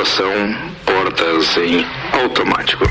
Tripulação, portas em automático.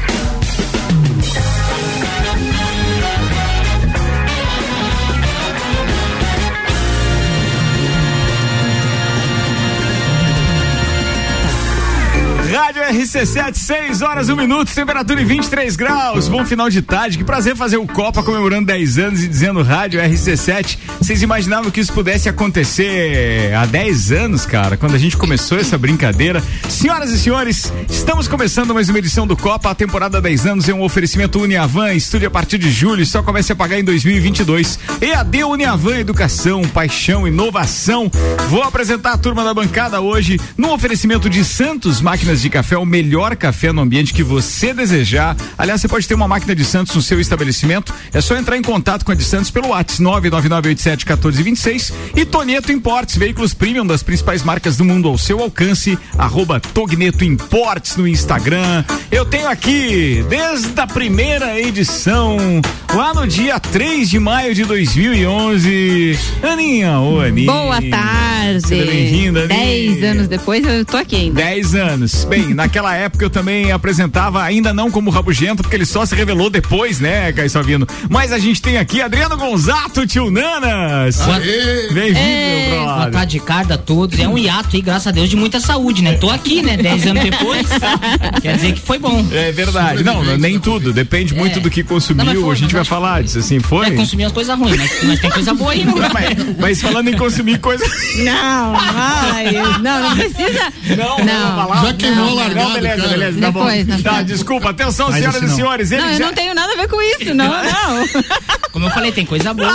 Rádio RC7, 6 horas, 1 minuto, temperatura em 23 graus. Bom final de tarde. Que prazer fazer o Copa comemorando 10 anos e dizendo Rádio RC7. Vocês imaginavam que isso pudesse acontecer há 10 anos, cara, quando a gente começou essa brincadeira? Senhoras e senhores, estamos começando mais uma edição do Copa. A temporada 10 anos é um oferecimento Uniavan. Estúdio a partir de julho e só comece a pagar em 2022. EAD Uniavan Educação, Paixão, Inovação. Vou apresentar a turma da bancada hoje no oferecimento de Santos Máquinas de café, o melhor café no ambiente que você desejar. Aliás, você pode ter uma máquina de Santos no seu estabelecimento. É só entrar em contato com a de Santos pelo WhatsApp 999871426 e Toneto Importes, veículos premium das principais marcas do mundo ao seu alcance. Arroba Togneto Importes no Instagram. Eu tenho aqui, desde a primeira edição, lá no dia 3 de maio de 2011. Aninha, ô Aninha. Boa tarde. Seja bem-vinda, Aninha. Dez anos depois eu tô aqui ainda. Dez anos. Bem, naquela época eu também apresentava, ainda não como Rabugento, porque ele só se revelou depois, né, Caio Salvino? Mas a gente tem aqui Adriano Gonzato, tio Nanas. Bem-vindo, meu Boa brother. tarde de tarde a todos. É um hiato aí, graças a Deus, de muita saúde, né? Tô aqui, né? Dez anos depois. Quer dizer que foi bom. É verdade. Não, não, nem tudo. Depende muito É. do que consumiu. Não, foi, a gente vai falar que- disso, assim, foi? É consumir as coisas ruins, mas, mas tem coisa boa aí, não. Não, mas, mas falando em consumir coisa. Não, ai, não, não precisa. Não, não. falar. Já queimou largada, Não, beleza, cara. beleza, tá Depois, bom. na Tá, desculpa. Atenção, Mas senhoras e não. senhores. Ele Não, eu já... não tenho nada a ver com isso, não, não. Como eu falei, tem coisa boa.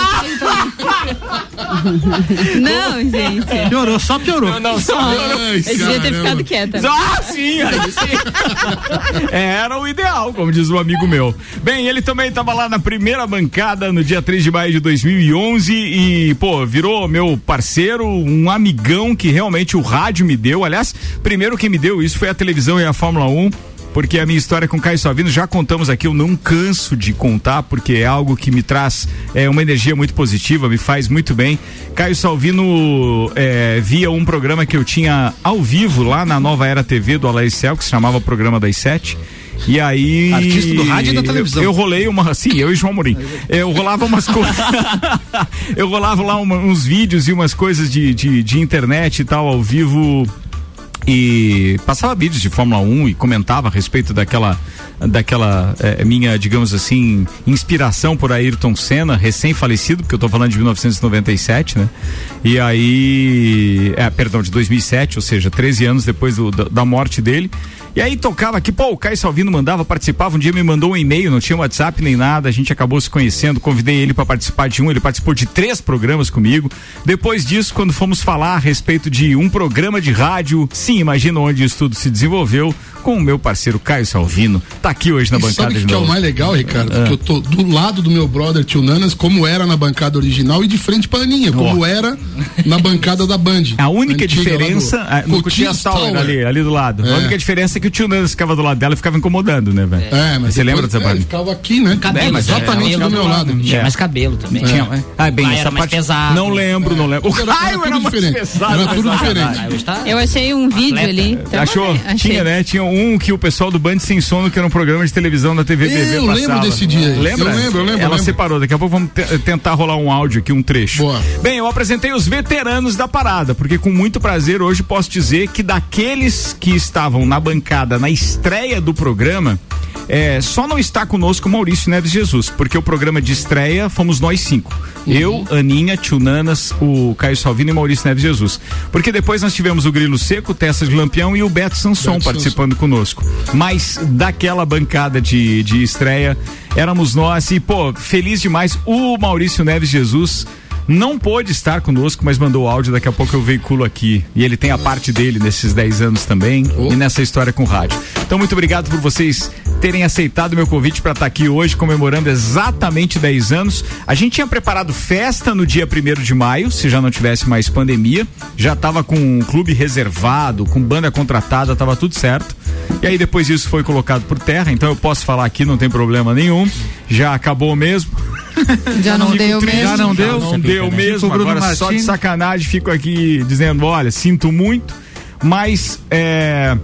Não, gente. Piorou, só piorou. Não, não, só... Ai, Eu devia ter ficado quieta. Ah, sim, aí sim. Era o ideal, como diz um amigo meu. Bem, ele também estava lá na primeira bancada no dia 3 de maio de 2011 e, pô, virou meu parceiro, um amigão que realmente o rádio me deu. Aliás, primeiro quem me deu isso foi a televisão e a Fórmula 1. Porque a minha história com o Caio Salvino já contamos aqui, eu não canso de contar, porque é algo que me traz é, uma energia muito positiva, me faz muito bem. Caio Salvino é, via um programa que eu tinha ao vivo lá na Nova Era TV do Alain Cel, que se chamava Programa das Sete. E aí. Artista do rádio e da televisão. Eu, eu rolei uma. Sim, eu e João Amorim. Eu rolava umas coisas. eu rolava lá uma- uns vídeos e umas coisas de, de, de internet e tal, ao vivo e passava vídeos de Fórmula 1 e comentava a respeito daquela daquela eh, minha, digamos assim, inspiração por Ayrton Senna, recém-falecido, porque eu tô falando de 1997, né? E aí, é, perdão, de 2007, ou seja, 13 anos depois do- da, da morte dele. E aí tocava aqui, pô, o Caio Salvino mandava, participava, um dia me mandou um e-mail, não tinha WhatsApp nem nada, a gente acabou se conhecendo, convidei ele para participar de um, ele participou de três programas comigo. Depois disso, quando fomos falar a respeito de um programa de rádio, sim, imagina onde isso tudo se desenvolveu, com o meu parceiro Caio Salvino, tá aqui hoje na E bancada sabe o de que, que é o novo. mais legal, Ricardo? Que eu tô do lado do meu brother Tio Nanas, como era na bancada original, e de frente pra Aninha, como era na bancada da Band. A única lá do diferença, ah, no Tower, Tower. ali, ali do lado. A É. única diferença é que o tio Nando ficava do lado dela e ficava incomodando, né, velho? É, mas Você lembra dessa é, parte? ele ficava aqui, né? Cabelo, mas exatamente cabelo do meu lado. Tinha É. mais cabelo também. Tinha, ah, bem, essa era mais parte pesado. não lembro, não lembro. O raio tudo era mais diferente. pesado. Era tudo diferente. Ah, Eu achei um vídeo Atleta. ali. Achou? achei. Tinha, né? Tinha um que o pessoal do Band Sem Sono, que era um programa de televisão da TV BB Eu lembro desse dia aí. Lembra? Eu lembro, eu lembro, Ela separou. Daqui a pouco vamos te- tentar rolar um áudio aqui, um trecho. Boa. Bem, eu apresentei os veteranos da parada, porque com muito prazer hoje posso dizer que daqueles que estavam na bancada na estreia do programa, é, só não está conosco o Maurício Neves Jesus, porque o programa de estreia fomos nós cinco. Eu, Aninha, Tio Nanas, o Caio Salvino e Maurício Neves Jesus. Porque depois nós tivemos o Grilo Seco, o Tessa de Lampião e o Beto Sanson Beto participando conosco. Mas daquela bancada de, de estreia, éramos nós e, pô, feliz demais. O Maurício Neves Jesus não pôde estar conosco, mas mandou áudio, daqui a pouco eu veiculo aqui. E ele tem a parte dele nesses 10 anos também Oh. e nessa história com o rádio. Então, muito obrigado por vocês terem aceitado o meu convite para estar aqui hoje, comemorando exatamente 10 anos. A gente tinha preparado festa no dia 1 de maio, se já não tivesse mais pandemia. Já estava com um clube reservado, com banda contratada, estava tudo certo. E aí depois isso foi colocado por terra, então eu posso falar aqui, não tem problema nenhum. Já acabou mesmo. Já não deu mesmo. Já não deu? Não deu mesmo. Agora só de sacanagem fico aqui dizendo, olha, sinto muito, mas é,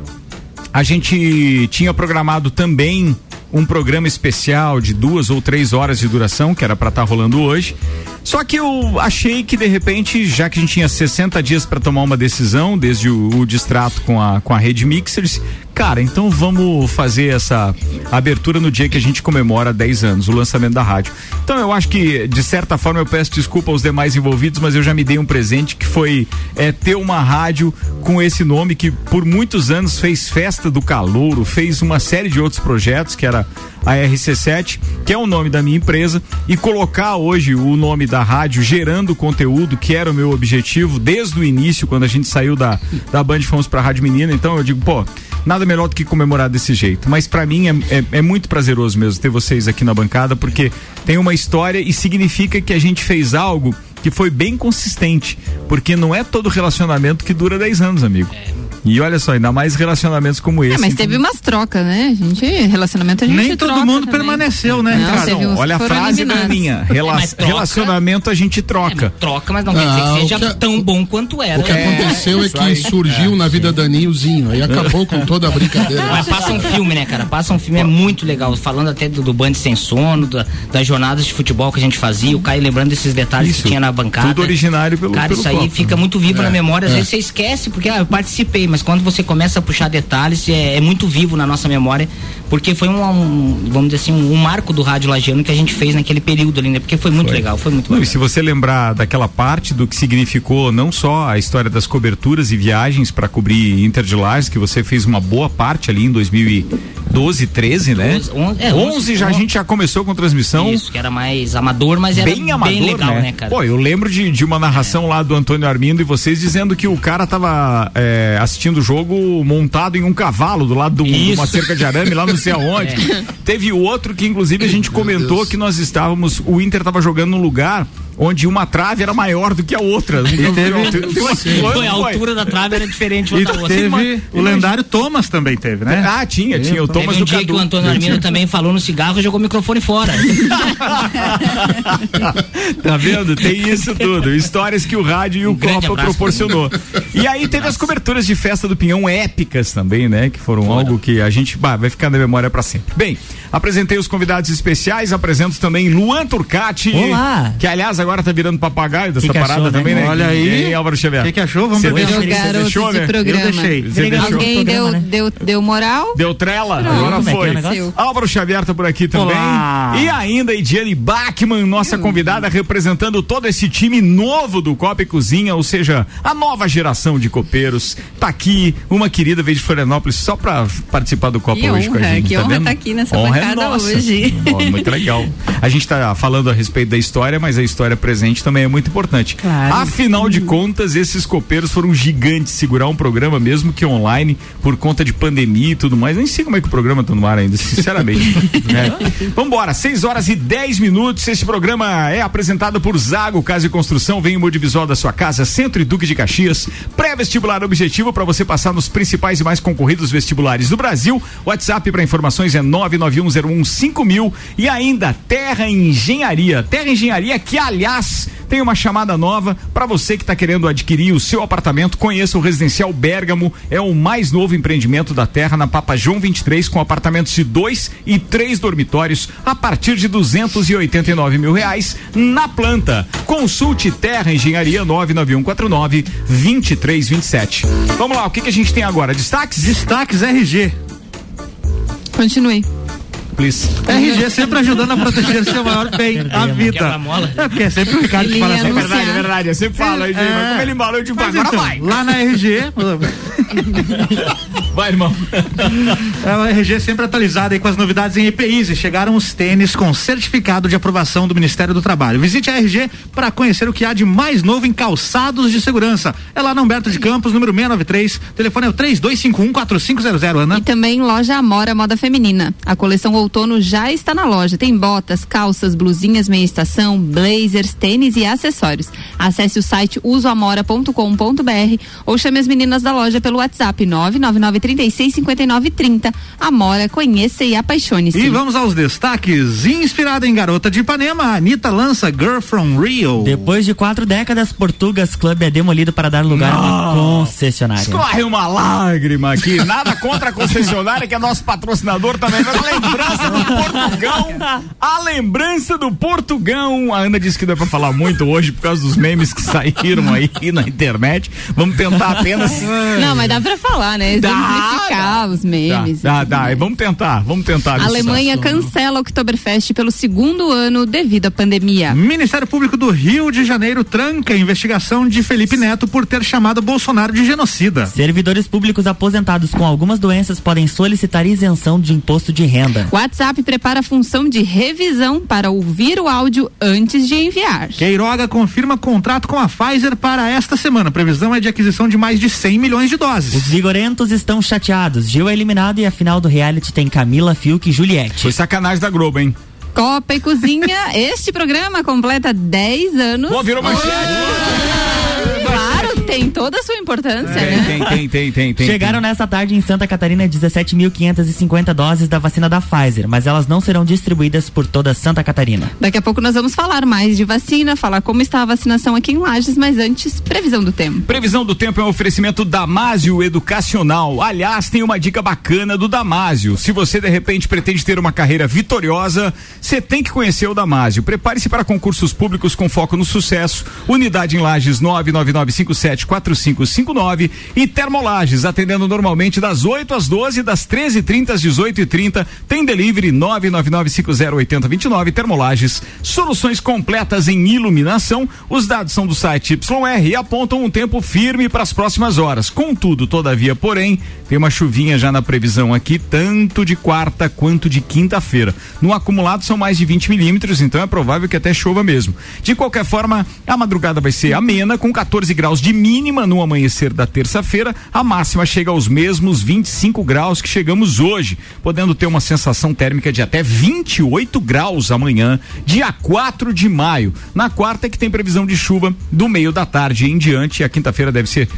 a gente tinha programado também um programa especial de duas ou três horas de duração, que era para estar tá rolando hoje. Só que eu achei que de repente, já que a gente tinha 60 dias para tomar uma decisão, desde o, o, distrato com a, com a rede Mixers, cara, então vamos fazer essa abertura no dia que a gente comemora 10 anos, o lançamento da rádio. Então eu acho que, de certa forma, eu peço desculpa aos demais envolvidos, mas eu já me dei um presente que foi é, ter uma rádio com esse nome que por muitos anos fez festa do calouro, fez uma série de outros projetos, que era a RC7, que é o nome da minha empresa, e colocar hoje o nome da rádio gerando conteúdo, que era o meu objetivo desde o início, quando a gente saiu da, da Band fomos pra Rádio Menina. Então eu digo, pô, nada melhor do que comemorar desse jeito. Mas para mim é, é, é, muito prazeroso mesmo ter vocês aqui na bancada, porque tem uma história e significa que a gente fez algo que foi bem consistente. Porque não é todo relacionamento que dura 10 anos, amigo. É e olha só, ainda mais relacionamentos como esse. É, mas então... teve umas trocas, né? A gente, relacionamento a gente Nem todo mundo também. permaneceu, né? Não, não, olha a frase da minha. Rela é, troca, relacionamento a gente troca. É, troca, mas não quer dizer que seja que, tão bom quanto era. O que aconteceu é, que surgiu na vida da Nilzinho, aí acabou com toda a brincadeira. Mas passa um filme, né, cara? Passa um filme, é muito legal. Falando até do, do Band Sem Sono, da, das jornadas de futebol que a gente fazia, o Caio lembrando desses detalhes isso, que tinha na bancada. Tudo originário pelo Cara, pelo isso aí fica muito vivo na memória. Às vezes você esquece, porque ah, eu participei, mas quando você começa a puxar detalhes, é, é muito vivo na nossa memória, porque foi um, um vamos dizer assim, um, um, marco do rádio lagiano que a gente fez naquele período ali, né? Porque foi muito foi. legal, foi muito não, E se você lembrar daquela parte do que significou não só a história das coberturas e viagens para cobrir Inter de Lages, que você fez uma boa parte ali em 2012, 13, né? 12, 11, é, 11, 11 já 11. a gente já começou com transmissão. Isso, que era mais amador, mas era bem, amador, bem legal, né? né? cara? Pô, eu lembro de, de uma narração é. lá do Antônio Armindo e vocês dizendo que o cara tava é, assistindo o jogo montado em um cavalo do lado de uma cerca de arame lá não sei aonde. É. Teve outro que inclusive a gente comentou que nós estávamos, o Inter estava jogando num lugar onde uma trave era maior do que a outra. E teve, foi, a altura da trave era diferente e teve o lendário Thomas também teve, né? Ah, tinha, tinha o Thomas teve um do dia Cadu. que o Antônio Armino também falou no cigarro e jogou o microfone fora. tá vendo? Tem isso tudo. Histórias que o rádio e o um Copa proporcionou. E aí teve as coberturas de festa do Pinhão épicas também, né? Que foram Fora. algo que a gente bah, vai ficar na memória para sempre. Bem, apresentei os convidados especiais, apresento também Luan Turcati. Olá. Que aliás agora tá virando papagaio dessa que parada achou, também, né? Olha aí. E Álvaro Xavier. O que, que, achou? Vamos ver. Você garoto deixou, de né? programa. Eu deixei. Você Alguém deu, né? deu, deu moral? Deu trela? Agora foi. Álvaro Xavier tá por aqui também. Olá. E ainda Ediane Bachmann, nossa hum. convidada, representando todo esse time novo do Copa e Cozinha, ou seja, a nova geração de copeiros. Tá aqui uma querida veio de Florianópolis só pra participar do Copa que hoje honra, com a gente. Que tá honra vendo? tá aqui nessa honra bancada é hoje. Oh, muito legal. A gente tá falando a respeito da história, mas a história presente também é muito importante. Claro. Afinal de contas, esses copeiros foram gigantes segurar um programa, mesmo que online, por conta de pandemia e tudo mais. Nem sei como é que o programa tá no ar ainda, sinceramente. é. Vambora, 6 horas e 10 minutos. Este programa é apresentado por Zago Casa e Construção. Vem o visual da sua casa, Centro e Duque de Caxias. Pré-vestibular objetivo para você passar nos principais e mais concorridos vestibulares do Brasil. WhatsApp para informações é 991015000 e ainda Terra Engenharia. Terra Engenharia que, aliás, tem uma chamada nova para você que está querendo adquirir o seu apartamento. Conheça o Residencial Bergamo, é o mais novo empreendimento da Terra na Papa João 23 com apartamentos de dois e três dormitórios a partir de 289 mil reais na planta. Consulte Terra Engenharia 99149 2327. Vamos lá, o que, que a gente tem agora? Destaques? Destaques RG. Continue please. RG sempre ajudando a proteger seu maior bem, a vida. É porque é sempre o Ricardo que fala assim. É verdade, é verdade. Eu sempre falo, RG, é, mas como ele embalou, eu digo, agora então, vai. Lá na RG. vai, irmão. É o RG sempre atualizado aí com as novidades em EPIs e chegaram os tênis com certificado de aprovação do Ministério do Trabalho. Visite a RG para conhecer o que há de mais novo em calçados de segurança. É lá no Humberto de Campos, número 693. Telefone é o 3251 4500, Ana. E também loja Amora Moda Feminina. A coleção outono já está na loja. Tem botas, calças, blusinhas meia estação, blazers, tênis e acessórios. Acesse o site usoamora.com.br ou chame as meninas da loja pelo WhatsApp 999365930. Amora, conheça e apaixone-se. E vamos aos destaques. Inspirada em Garota de Ipanema, Anitta lança Girl from Rio. Depois de quatro décadas, Portugas Club é demolido para dar lugar a uma concessionária. Escorre uma lágrima aqui. Nada contra a concessionária, que é nosso patrocinador também. Mas a lembrança do Portugão. A lembrança do Portugão. A Ana disse que deu pra falar muito hoje por causa dos memes que saíram aí na internet. Vamos tentar apenas. Não, mas dá pra falar, né? Exemplificar os memes. Dá, dá, dá. Vamos tentar, vamos tentar. A Alemanha cancela o Oktoberfest pelo segundo ano devido à pandemia. Ministério Público do Rio de Janeiro tranca a investigação de Felipe Neto por ter chamado Bolsonaro de genocida. Servidores públicos aposentados com algumas doenças podem solicitar isenção de imposto de renda. WhatsApp prepara a função de revisão para ouvir o áudio antes de enviar. Queiroga confirma contrato com a Pfizer para esta semana. Previsão é de aquisição de mais de 100 milhões de doses. Os vigorentos estão chateados. Gil é eliminado e a final do reality tem Camila, Fiuk e Juliette. Foi sacanagem da Globo, hein? Copa e Cozinha, este programa completa 10 anos. Pô, virou manchete. Tem toda a sua importância, Tem, né? tem, tem, tem, tem, tem. Chegaram nessa tarde em Santa Catarina 17.550 doses da vacina da Pfizer, mas elas não serão distribuídas por toda Santa Catarina. Daqui a pouco nós vamos falar mais de vacina, falar como está a vacinação aqui em Lages, mas antes, previsão do tempo. Previsão do tempo é um oferecimento Damásio Educacional. Aliás, tem uma dica bacana do Damásio. Se você de repente pretende ter uma carreira vitoriosa, você tem que conhecer o Damásio. Prepare-se para concursos públicos com foco no sucesso. Unidade em Lages 999574559 e Termolages, atendendo normalmente das 8 às 12, das 13h30 às 18h30. Tem delivery 999508029 Termolages. Soluções completas em iluminação. Os dados são do site YR e apontam um tempo firme para as próximas horas. Contudo, todavia, porém, tem uma chuvinha já na previsão aqui, tanto de quarta quanto de quinta-feira. No acumulado são mais de 20 milímetros, então é provável que até chova mesmo. De qualquer forma, a madrugada vai ser amena, com 14 graus de mínima no amanhecer da terça-feira. A máxima chega aos mesmos 25 graus que chegamos hoje, podendo ter uma sensação térmica de até 28 graus amanhã, dia 4 de maio. Na quarta é que tem previsão de chuva do meio da tarde em diante. E a quinta-feira deve ser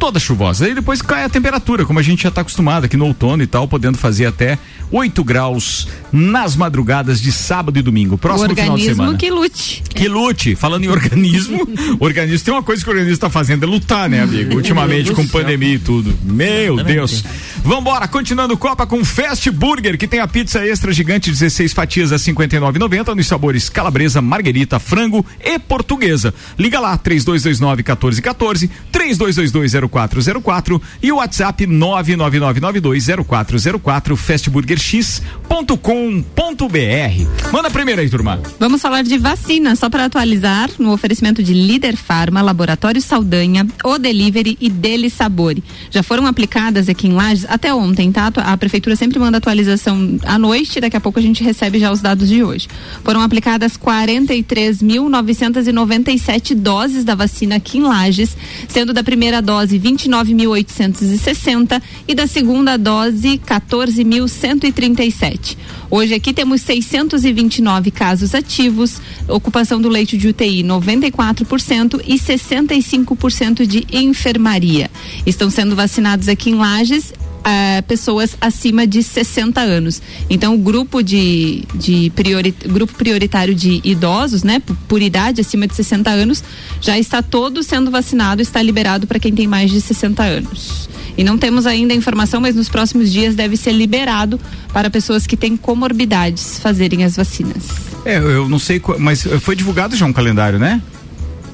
toda chuvosa. Aí depois cai a temperatura, como a gente já está acostumado aqui no outono e tal, podendo fazer até 8 graus nas madrugadas de sábado e domingo. Próximo final de semana. que lute. Que lute. Falando em organismo, organismo tem uma coisa que o organismo está fazendo é lutar, né, amigo? Ultimamente com pandemia e tudo. Meu Exatamente. Deus. Vambora, continuando Copa com Fast Burger, que tem a pizza extra gigante, 16 fatias a 59,90 nos sabores calabresa, marguerita, frango e portuguesa. Liga lá, 3229 1414, 3222 0404 e o WhatsApp 999920404 fastburgerx.com.br. Manda primeiro aí, turma. Vamos falar de vacina, só para atualizar, no oferecimento de Líder Farma, Laboratório Saldanha, O Delivery e Deli Sabore. Já foram aplicadas aqui em Lages até ontem, tá? A prefeitura sempre manda atualização à noite, daqui a pouco a gente recebe já os dados de hoje. Foram aplicadas 43.997 doses da vacina aqui em Lages, sendo da primeira dose 29.860 e da segunda dose 14.137. Hoje aqui temos 629 casos ativos, ocupação do leito de UTI 94% e 65% de enfermaria. Estão sendo vacinados aqui em Lages ah, pessoas acima de 60 anos. Então, o grupo de, de priori, grupo prioritário de idosos, né, por, por idade acima de 60 anos, já está todo sendo vacinado, está liberado para quem tem mais de 60 anos. E não temos ainda a informação, mas nos próximos dias deve ser liberado para pessoas que têm comorbidades fazerem as vacinas. É, eu não sei, mas foi divulgado já um calendário, né?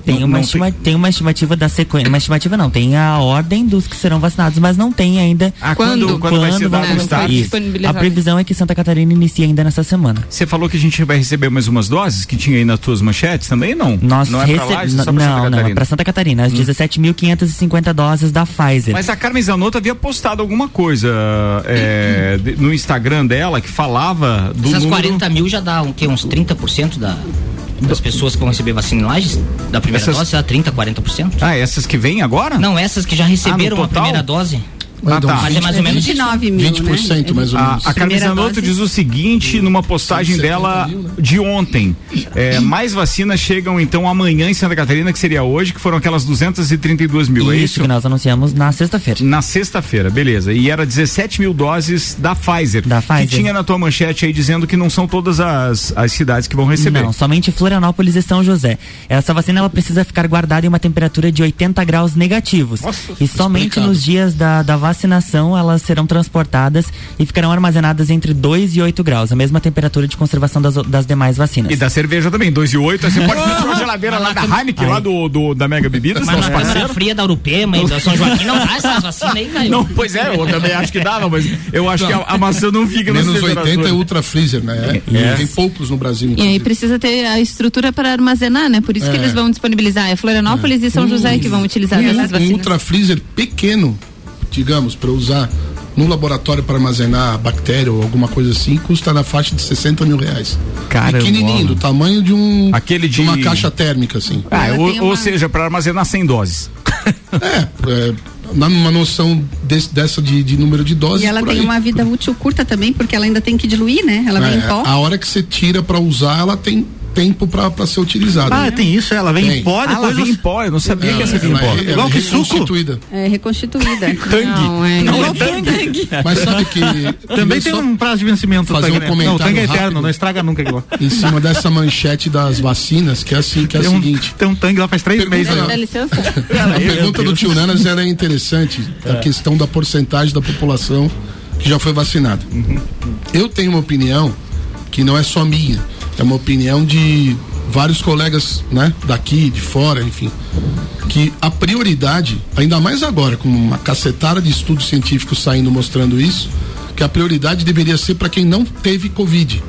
Tem Não- uma, não estima- tem uma estimativa da sequência. Uma estimativa não, tem a ordem dos que serão vacinados, mas não tem ainda. Ah, Quando? quando, quando vai ser dado Isso. A previsão é que Santa Catarina inicie ainda nessa semana. Você falou que a gente vai receber mais umas doses que tinha aí nas tuas manchetes também, não? Nós não é pra receb- lá, é só pra não, Santa não, é Catarina. Hum. para Santa Catarina, as 17.550 doses da Pfizer. Mas a Carmen Zanotto havia postado alguma coisa é, no Instagram dela que falava do Essas número... 40 mil já dá um, quê? uns 30% da, das pessoas que vão receber vacina em Lages? Da primeira Essas- dose, dá 30%, 40%? Ah, essas que vêm agora? Não, essas que já receberam Ah, a primeira dose. Ah, tá. Mas é mais ou menos 29 mil, 20% né? mais ou A, menos. a Primeira Zanotto dose. diz o seguinte numa postagem 170 dela mil, né? de ontem. É, mais vacinas chegam então amanhã em Santa Catarina, que seria hoje, que foram aquelas 232 mil, é Isso isso? que nós anunciamos na sexta-feira. Na sexta-feira, beleza. E era 17 mil doses da Pfizer. Da Pfizer. Que tinha na tua manchete aí dizendo que não são todas as, as cidades que vão receber. Não, somente Florianópolis e São José. Essa vacina ela precisa ficar guardada em uma temperatura de 80 graus negativos. e somente explicado. nos dias da, da vacinação elas serão transportadas e ficarão armazenadas entre 2 e 8 graus, a mesma temperatura de conservação das, das demais vacinas. E da cerveja também, 2 e 8. Você pode pedir uma geladeira lá da Heineken, lá do, do- da Mega Bebidas, Mas nosso na Câmara parceiro. Fria da Urupema e da São Joaquim não dá essas vacinas aí, Caio. Não, pois é, eu também acho que dava, mas eu acho que a, a maçã não fica Menos nessa 80 é ultra freezer, né? É. Tem poucos no Brasil. E aí precisa ter a estrutura para armazenar, né? Por isso que É. eles vão disponibilizar. É Florianópolis e São José que vão utilizar essas um vacinas. ultra freezer pequeno, digamos, para usar no laboratório para armazenar bactéria ou alguma coisa assim, custa na faixa de 60 mil reais. Caramba. Pequenininho, do tamanho de um Aquele de- uma caixa térmica, assim. Ah, ou, tem ou uma- seja, para armazenar 100 doses. É, é dá uma noção desse- dessa de, de número de doses. E ela por tem aí. uma vida útil curta também, porque ela ainda tem que diluir, né? Ela vem em É, pó. a hora que você tira para usar, ela tem tempo para ser utilizada. Ah, tem isso, ela vem Tem. em pó, Ah, ela depois vem em pó, eu não sabia que Ela- essa vinha em pó. é- ela Igual é que suco. reconstituída. É reconstituída. Não, é. Não é Mas sabe que. Também tem um prazo de vencimento. fazer do um tangue, né? comentário Não, o tangue é eterno, rápido. não estraga nunca aquilo. Em cima dessa manchete das vacinas, que é assim, que é o um, seguinte. tem um tangue lá faz três Pergunta meses. não. né? Dá licença? A pergunta do tio Nanas ela é interessante, a questão da porcentagem da população que já foi vacinada. Eu tenho uma opinião que não é só minha, é uma opinião de vários colegas, né, daqui, de fora, enfim, que a prioridade, ainda mais agora com uma cacetada de estudos científicos saindo mostrando isso, que a prioridade deveria ser para quem não teve covid,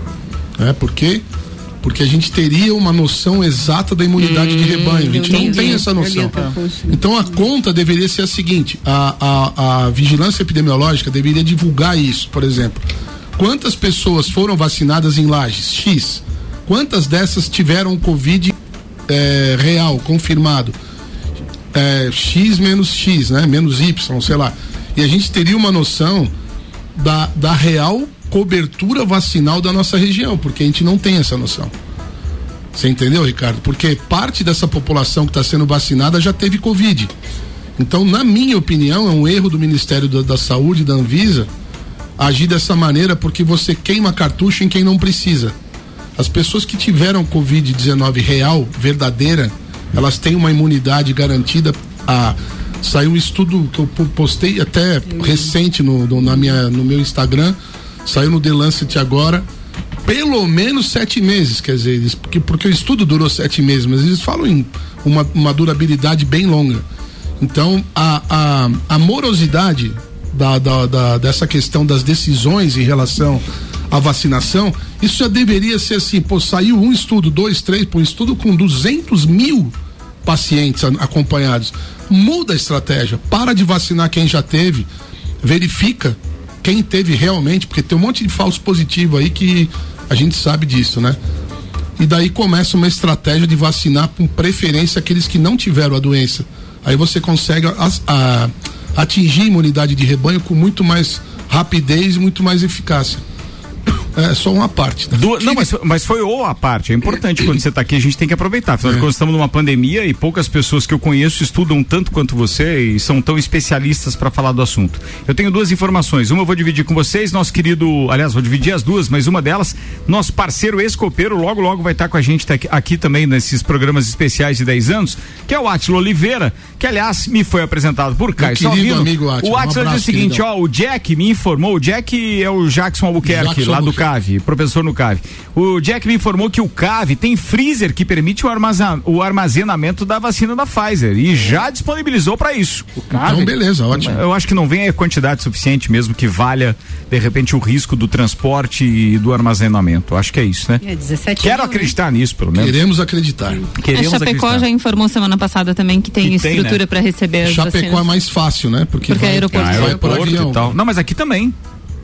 né? Porque porque a gente teria uma noção exata da imunidade de rebanho. A gente não entendi. tem essa noção. Então a conta deveria ser a seguinte: a, a, a vigilância epidemiológica deveria divulgar isso, por exemplo. Quantas pessoas foram vacinadas em lajes? X. Quantas dessas tiveram Covid eh, real, confirmado? Eh, X menos X, né? Menos Y, sei lá. E a gente teria uma noção da, da real cobertura vacinal da nossa região, porque a gente não tem essa noção. Você entendeu, Ricardo? Porque parte dessa população que está sendo vacinada já teve Covid. Então, na minha opinião, é um erro do Ministério da, da Saúde, da Anvisa, agir dessa maneira porque você queima cartucho em quem não precisa. As pessoas que tiveram Covid-19 real, verdadeira, elas têm uma imunidade garantida. A, saiu um estudo que eu po- postei até recente no, no- na minha, no meu Instagram, saiu no The Lancet agora, pelo menos sete meses, quer dizer, eles, porque, porque o estudo durou sete meses, mas eles falam em uma, uma durabilidade bem longa. Então, a, a, a morosidade da, da, da- dessa questão das decisões em relação à vacinação, isso já deveria ser assim, pô, saiu um estudo, dois, três, pô, um estudo com 200 mil pacientes a- acompanhados. Muda a estratégia, para de vacinar quem já teve, verifica quem teve realmente, porque tem um monte de falso positivo aí que a gente sabe disso, né? E daí começa uma estratégia de vacinar com preferência aqueles que não tiveram a doença. Aí você consegue as- a- atingir a imunidade de rebanho com muito mais rapidez e muito mais eficácia. É só uma parte. Tá? Du- não, mas, mas foi ou a parte. É importante quando você está aqui, a gente tem que aproveitar. Afinal de É. contas, estamos numa pandemia e poucas pessoas que eu conheço estudam tanto quanto você e são tão especialistas para falar do assunto. Eu tenho duas informações. Uma eu vou dividir com vocês, nosso querido. Aliás, vou dividir as duas, mas uma delas, nosso parceiro ex-copeiro, logo, logo vai estar com a gente tá aqui, aqui também nesses programas especiais de 10 anos, que é o Atilo Oliveira, que aliás me foi apresentado por Caio querido Salvino. amigo Átilo, O um Atilo diz o seguinte: queridão. ó, o Jack me informou, o Jack é o Jackson Albuquerque, Jackson lá do Albuquerque. CAV, professor no CAV. O Jack me informou que o CAV tem freezer que permite o, armazen- o armazenamento da vacina da Pfizer e já disponibilizou para isso. O CAV. Então, beleza, ótimo. Eu acho que não vem a quantidade suficiente mesmo que valha, de repente, o risco do transporte e do armazenamento. Acho que é isso, né? É 17 Quero mil, né? acreditar nisso, pelo menos. Queremos acreditar. A Queremos Chapecó acreditar. já informou semana passada também que tem Que estrutura né? para receber Chapecó é vacinas. mais fácil, né? Porque, Porque é vai, aeroporto. Ah, vai por aeroporto avião. e tal. Não, mas aqui também.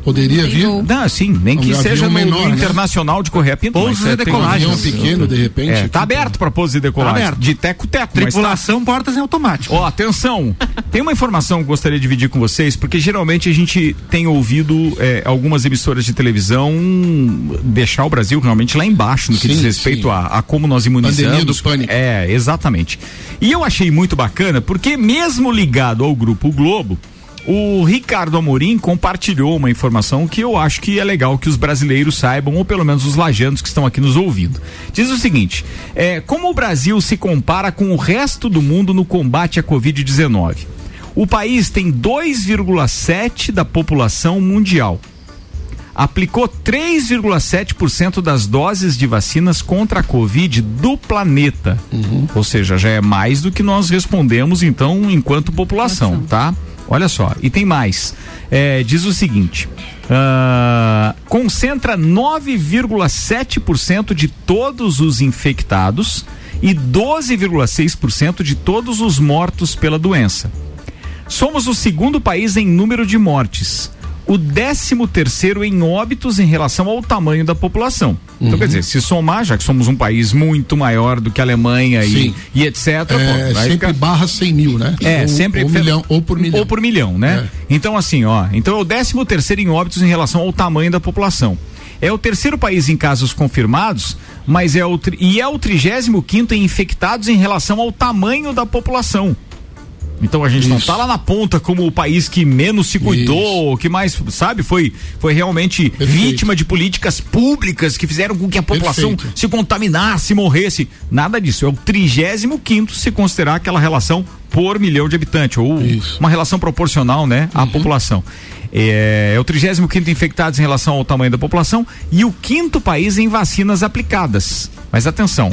Poderia vir. Não, sim, nem que Um seja avião no, menor, no né? internacional de Correia Pinto. Pousos e um decolagens. avião pequeno, de repente. É, tá aberto para pouso e decolagem. Tá aberto. De teco-teco. mas tá- Tripulação, portas em automático. Ó, atenção. Tem uma informação que eu gostaria de dividir com vocês, porque geralmente a gente tem ouvido é, algumas emissoras de televisão deixar o Brasil realmente lá embaixo no que Sim, diz respeito a, a como nós imunizamos. Pandemia do pânico. É, exatamente. E eu achei muito bacana, porque mesmo ligado ao Grupo Globo, o Ricardo Amorim compartilhou uma informação que eu acho que é legal que os brasileiros saibam, ou pelo menos os lajanos que estão aqui nos ouvindo. Diz o seguinte: é, como o Brasil se compara com o resto do mundo no combate à Covid-19? O país tem 2,7% da população mundial. Aplicou 3,7% das doses de vacinas contra a Covid do planeta. Ou seja, já é mais do que nós respondemos, então, enquanto população, tá? Olha só, e tem mais. É, diz o seguinte: ah, concentra 9,7% de todos os infectados e 12,6% de todos os mortos pela doença. Somos o segundo país em número de mortes. O décimo terceiro em óbitos em relação ao tamanho da população. Então, quer dizer, se somar, já que somos um país muito maior do que a Alemanha e, e etc. É, pô, sempre ficar- barra 100 mil, né? é, ou, sempre ou, fe- milhão, ou por milhão. Ou por milhão, né? Então, assim, ó. Então é o 13 terceiro em óbitos em relação ao tamanho da população. É o terceiro país em casos confirmados, mas é o e é o 35 quinto em infectados em relação ao tamanho da população. Então a gente não Isso. tá lá na ponta como o país que menos se cuidou, que mais, sabe, foi foi realmente vítima de políticas públicas que fizeram com que a população Perfeito. se contaminasse, morresse. Nada disso. É o 35 quinto se considerar aquela relação por milhão de habitantes, ou Isso. uma relação proporcional, né, à população. É, é o 35 quinto infectados em relação ao tamanho da população e o quinto país em vacinas aplicadas. Mas atenção,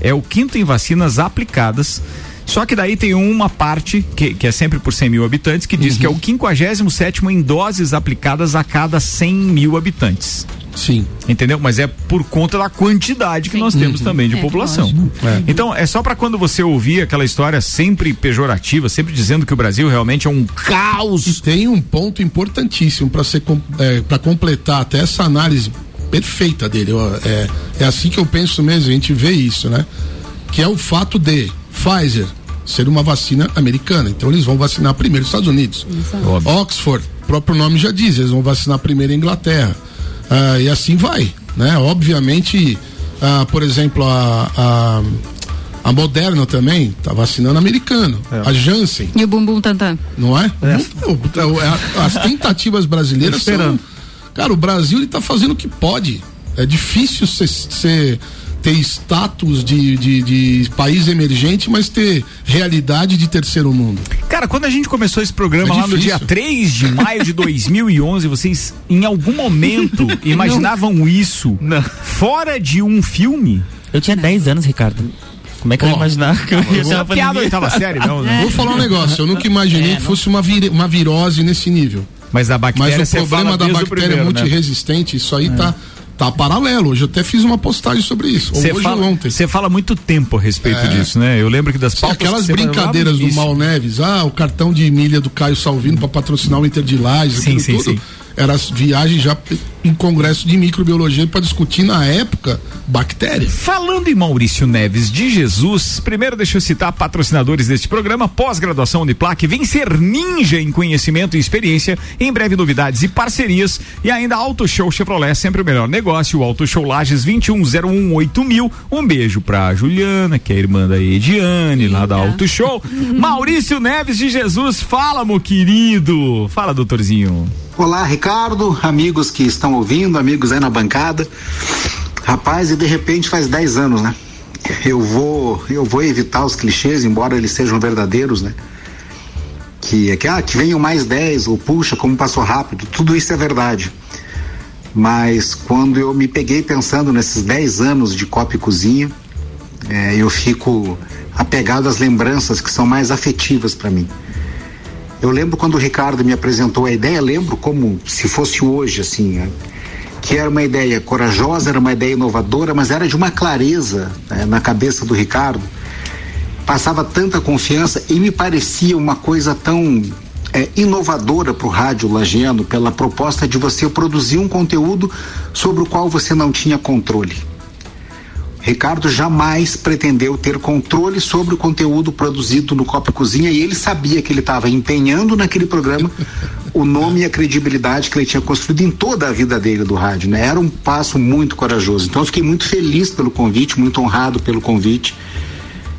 é o quinto em vacinas aplicadas. Só que daí tem uma parte, que, que é sempre por 100 mil habitantes, que diz que é o 57 em doses aplicadas a cada 100 mil habitantes. Sim. Entendeu? Mas é por conta da quantidade que nós temos também de É, população. É. Então, é só para quando você ouvir aquela história sempre pejorativa, sempre dizendo que o Brasil realmente é um caos. Tem um ponto importantíssimo para ser para completar até essa análise perfeita dele. É, é assim que eu penso mesmo, a gente vê isso, né? Que é o fato de Pfizer ser uma vacina americana. Então eles vão vacinar primeiro os Estados Unidos. Oxford, o próprio nome já diz, eles vão vacinar primeiro a Inglaterra. Ah, e assim vai, né? Obviamente, ah, por exemplo, a, a, a Moderna também tá vacinando americano. A Janssen, E o bumbum tantã? não é? Não, é a- As tentativas brasileiras são. Cara, o Brasil ele tá fazendo o que pode. É difícil ser ter status de, de, de país emergente, mas ter realidade de terceiro mundo. Cara, quando a gente começou esse programa É lá no dia 3 de maio de 2011, vocês em algum momento imaginavam isso fora de um filme? Eu tinha 10 anos, Ricardo. Como é que eu Ó, ia imaginar que eu ia ter Essa uma piada oitava série, não, né? Vou falar um negócio, eu nunca imaginei que fosse uma, vir, uma virose nesse nível. Mas a bactéria Mas o problema da bactéria primeiro, né? multiresistente, isso aí tá, tá paralelo. Hoje eu até fiz uma postagem sobre isso. ou Você hoje fala, ou ontem. você fala muito tempo a respeito É. disso, né? Eu lembro que das pautas aquelas brincadeiras do. Mal Neves, ah, o cartão de milha do Caio Salvino para patrocinar o Inter de Lages, Sim, aquilo sim, tudo. sim. Era as viagens já em congresso de microbiologia para discutir na época bactérias. Falando em Maurício Neves de Jesus, primeiro deixa eu citar patrocinadores deste programa, pós-graduação Uniplac, vem ser ninja em conhecimento e experiência, em breve novidades e parcerias, e ainda Auto Show Chevrolet, sempre o melhor negócio, o Auto Show Lages 21018000, mil. Um beijo pra Juliana, que é a irmã da Ediane, lá da Auto Show. Maurício Neves de Jesus, fala, meu querido. Fala, doutorzinho. Olá, Ricardo, amigos que estão ouvindo, amigos aí na bancada. Rapaz, e de repente faz 10 anos, né? Eu vou, eu vou evitar os clichês, embora eles sejam verdadeiros, né? Que é que, ah, que venham mais 10, ou puxa, como passou rápido, tudo isso é verdade. Mas quando eu me peguei pensando nesses 10 anos de copa e cozinha, eh, eu fico apegado às lembranças que são mais afetivas para mim. Eu lembro quando o Ricardo me apresentou a ideia, lembro como se fosse hoje, assim, né? que era uma ideia corajosa, era uma ideia inovadora, mas era de uma clareza né, na cabeça do Ricardo. Passava tanta confiança e me parecia uma coisa tão é, inovadora para o rádio lagiano pela proposta de você produzir um conteúdo sobre o qual você não tinha controle. Ricardo jamais pretendeu ter controle sobre o conteúdo produzido no Copa Cozinha e ele sabia que ele estava empenhando naquele programa o nome e a credibilidade que ele tinha construído em toda a vida dele do rádio, né? Era um passo muito corajoso. Então eu fiquei muito feliz pelo convite, muito honrado pelo convite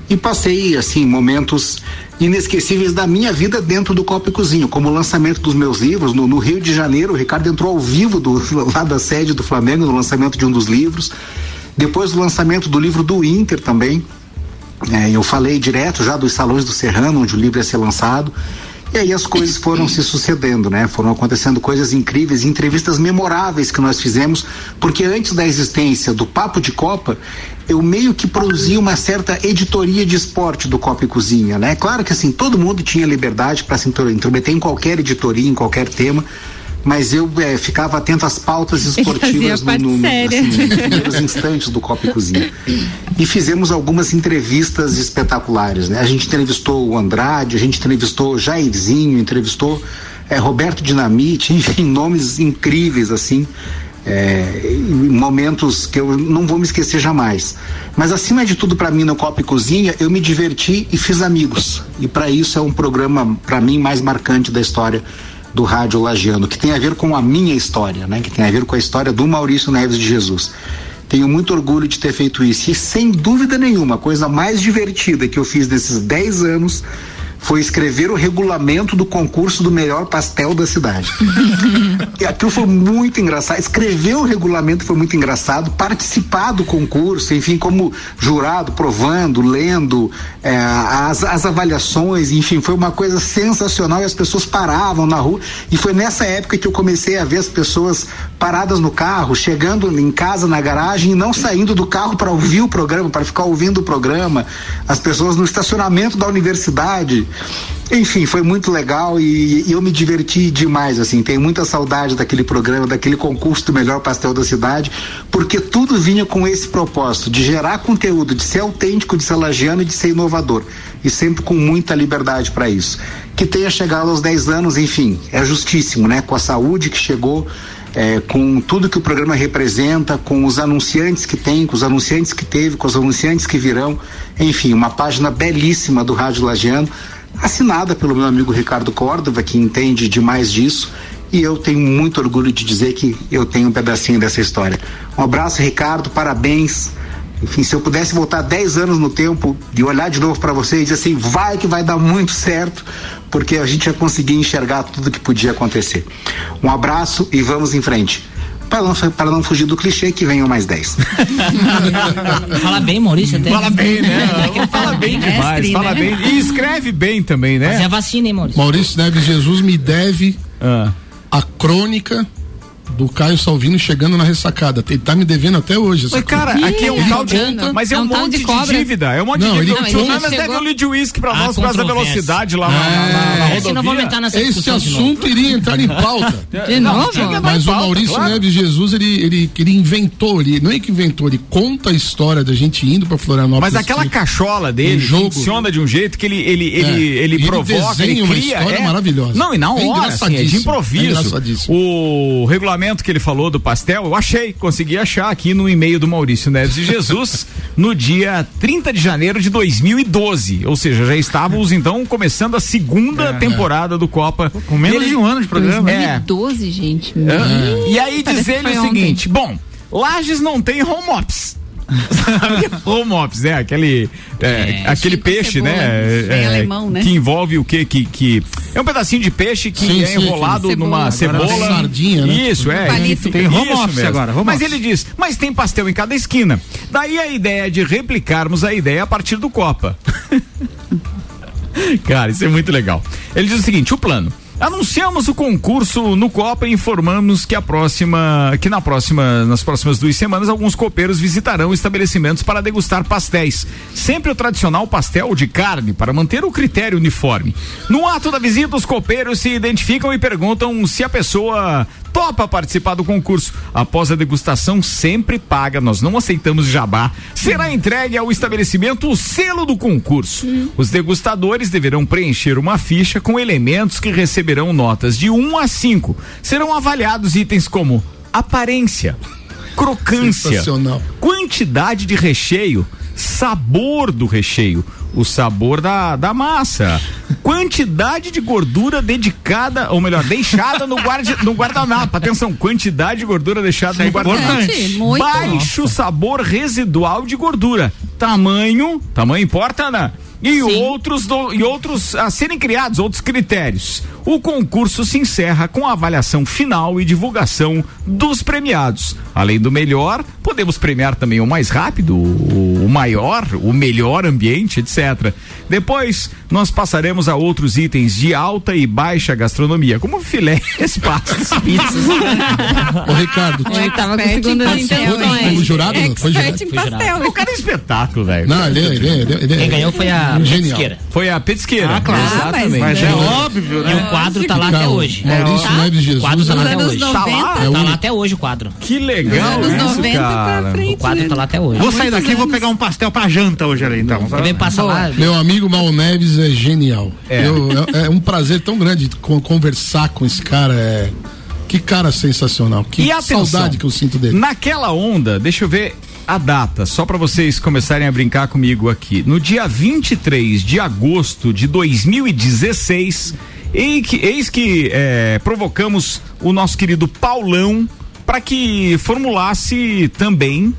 e passei assim momentos inesquecíveis da minha vida dentro do Copa e Cozinha, como o lançamento dos meus livros no, no, Rio de Janeiro. O Ricardo entrou ao vivo do, lá da sede do Flamengo no lançamento de um dos livros. Depois do lançamento do livro do Inter também, é, eu falei direto já dos salões do Serrano, onde o livro ia ser lançado. E aí as coisas foram se sucedendo, né? Foram acontecendo coisas incríveis, entrevistas memoráveis que nós fizemos, porque antes da existência do Papo de Copa, eu meio que produzi uma certa editoria de esporte do Copa e Cozinha, né? Claro que assim, todo mundo tinha liberdade para se intrometer em qualquer editoria, em qualquer tema, mas eu é, ficava atento às pautas esportivas no, no, no, assim, nos primeiros instantes do Copa e Cozinha. E fizemos algumas entrevistas espetaculares, né? A gente entrevistou o Andrade, a gente entrevistou Jairzinho, entrevistou é, Roberto Dinamite, enfim, nomes incríveis assim. É, momentos que eu não vou me esquecer jamais. Mas acima de tudo, para mim no Copa e Cozinha, eu me diverti e fiz amigos. E para isso é um programa para mim mais marcante da história do rádio lagiano, que tem a ver com a minha história, né? Que tem a ver com a história do Maurício Neves de Jesus. Tenho muito orgulho de ter feito isso. E sem dúvida nenhuma, a coisa mais divertida que eu fiz nesses 10 anos foi escrever o regulamento do concurso do melhor pastel da cidade. e aquilo foi muito engraçado. Escrever o regulamento foi muito engraçado, participar do concurso, enfim, como jurado, provando, lendo é, as, as avaliações, enfim, foi uma coisa sensacional e as pessoas paravam na rua. E foi nessa época que eu comecei a ver as pessoas paradas no carro, chegando em casa na garagem e não saindo do carro para ouvir o programa, para ficar ouvindo o programa. As pessoas no estacionamento da universidade. Enfim, foi muito legal e, e, eu me diverti demais, assim, tenho muita saudade daquele programa, daquele concurso do melhor pastel da cidade, porque tudo vinha com esse propósito de gerar conteúdo, de ser autêntico, de ser lagiano e de ser inovador. E sempre com muita liberdade para isso. Que tenha chegado aos 10 anos, enfim, é justíssimo, né? Com a saúde que chegou, é, com tudo que o programa representa, com os anunciantes que tem, com os anunciantes que teve, com os anunciantes que virão, enfim, uma página belíssima do Rádio Lagiano assinada pelo meu amigo Ricardo Córdova, que entende demais disso. E eu tenho muito orgulho de dizer que eu tenho um pedacinho dessa história. Um abraço, Ricardo, parabéns. Enfim, se eu pudesse voltar 10 anos no tempo e olhar de novo para você e dizer assim, vai que vai dar muito certo, porque a gente ia conseguir enxergar tudo que podia acontecer. Um abraço e vamos em frente para não, para não fugir do clichê que venham mais 10. fala bem, Maurício. Até. Fala bem, né? fala bem demais, mestre, fala né? bem. E escreve bem também, né? Fazer a vacina, hein, Maurício? Maurício Neves Jesus me deve ah. a crônica do Caio Salvino chegando na ressacada. Ele tá me devendo até hoje. Mas, cara, aqui é um tal de. Mas é um, é um monte de, de, dívida. É um monte não, de dívida. Ele, o Tio deve um de uísque pra nós por causa da velocidade lá é, na, na, na. Não entrar nessa Esse assunto iria entrar em pauta. De novo? Mas o Maurício claro. Neves Jesus, ele, ele, ele inventou, ele, não é que inventou, ele conta a história da gente indo pra Florianópolis. Mas aquela cachola dele jogo, funciona de um jeito que ele, ele, ele, é, ele, ele provoca, ele cria. Uma história é, maravilhosa. Não, e na é hora, assim, é de improviso. O regulamento que ele falou do pastel, eu achei, consegui achar aqui no e-mail do Maurício Neves e Jesus no dia 30 de janeiro de 2012. Ou seja, já estávamos então começando a segunda é, temporada do Copa. Com menos ele, de um ano de programa. 2012, é. gente. É. E aí diz ele o seguinte: bom, Lages não tem home office. Home office, é aquele, é, é, aquele peixe, né? É, alemão, né? Que envolve o quê? Que, que é um pedacinho de peixe que sim, é enrolado sim, numa cebola. cebola. Sardinha, né? Isso, é. Tem home office mesmo. agora. Home mas office. ele diz, mas tem pastel em cada esquina. Daí a ideia de replicarmos a ideia a partir do Copa. Cara, isso é muito legal. Ele diz o seguinte: o plano Anunciamos o concurso no Copa e informamos que a próxima, que na próxima, nas próximas duas semanas, alguns copeiros visitarão estabelecimentos para degustar pastéis. Sempre o tradicional pastel de carne, para manter o critério uniforme. No ato da visita, os copeiros se identificam e perguntam se a pessoa Topa participar do concurso. Após a degustação, sempre paga, nós não aceitamos jabá. Será entregue ao estabelecimento o selo do concurso. Os degustadores deverão preencher uma ficha com elementos que receberão notas de 1 a 5. Serão avaliados itens como aparência, crocância, quantidade de recheio, sabor do recheio, o sabor da, da massa, quantidade de gordura dedicada, ou melhor, deixada no, guarda, no guardanapo. Atenção, quantidade de gordura deixada no guardanapo. Importante, muito. Baixo sabor residual de gordura. Tamanho, tamanho importa, Ana? E outros, do- e outros a serem criados, outros critérios. O concurso se encerra com a avaliação final e divulgação dos premiados. Além do melhor, podemos premiar também o mais rápido, o, o maior, o melhor ambiente, etc. Depois, nós passaremos a outros itens de alta e baixa gastronomia, como filés, pastas, pizzas. Ô, Ricardo, Eu tava com foi intenções. como jurado? Foi jurado? Em pastel. o cara é espetáculo, velho. Não, ele, ele, ele, ele, Quem ganhou foi a Genial. Petisqueira. Foi a petisqueira. Ah, claro. Exatamente. Mas é óbvio, E né? o quadro tá lá até hoje. Maurício Tá? Neves O quadro Jesus. tá lá até hoje. 90 Tá lá? É Tá o- lá até hoje o quadro. Que legal Nos isso, 90 cara. pra frente. O quadro né? tá lá até hoje. Vou sair daqui e vou pegar um pastel pra janta hoje ali, então. Também passa lá. Meu amigo Mal Neves é genial. É. Eu- é, é um prazer tão grande con- conversar com esse cara. É, que cara sensacional. Que E atenção, saudade que eu sinto dele. Naquela onda, deixa eu ver a data, só para vocês começarem a brincar comigo aqui. No dia 23 de agosto de 2016, eis que, eis que eh, provocamos o nosso querido Paulão para que formulasse também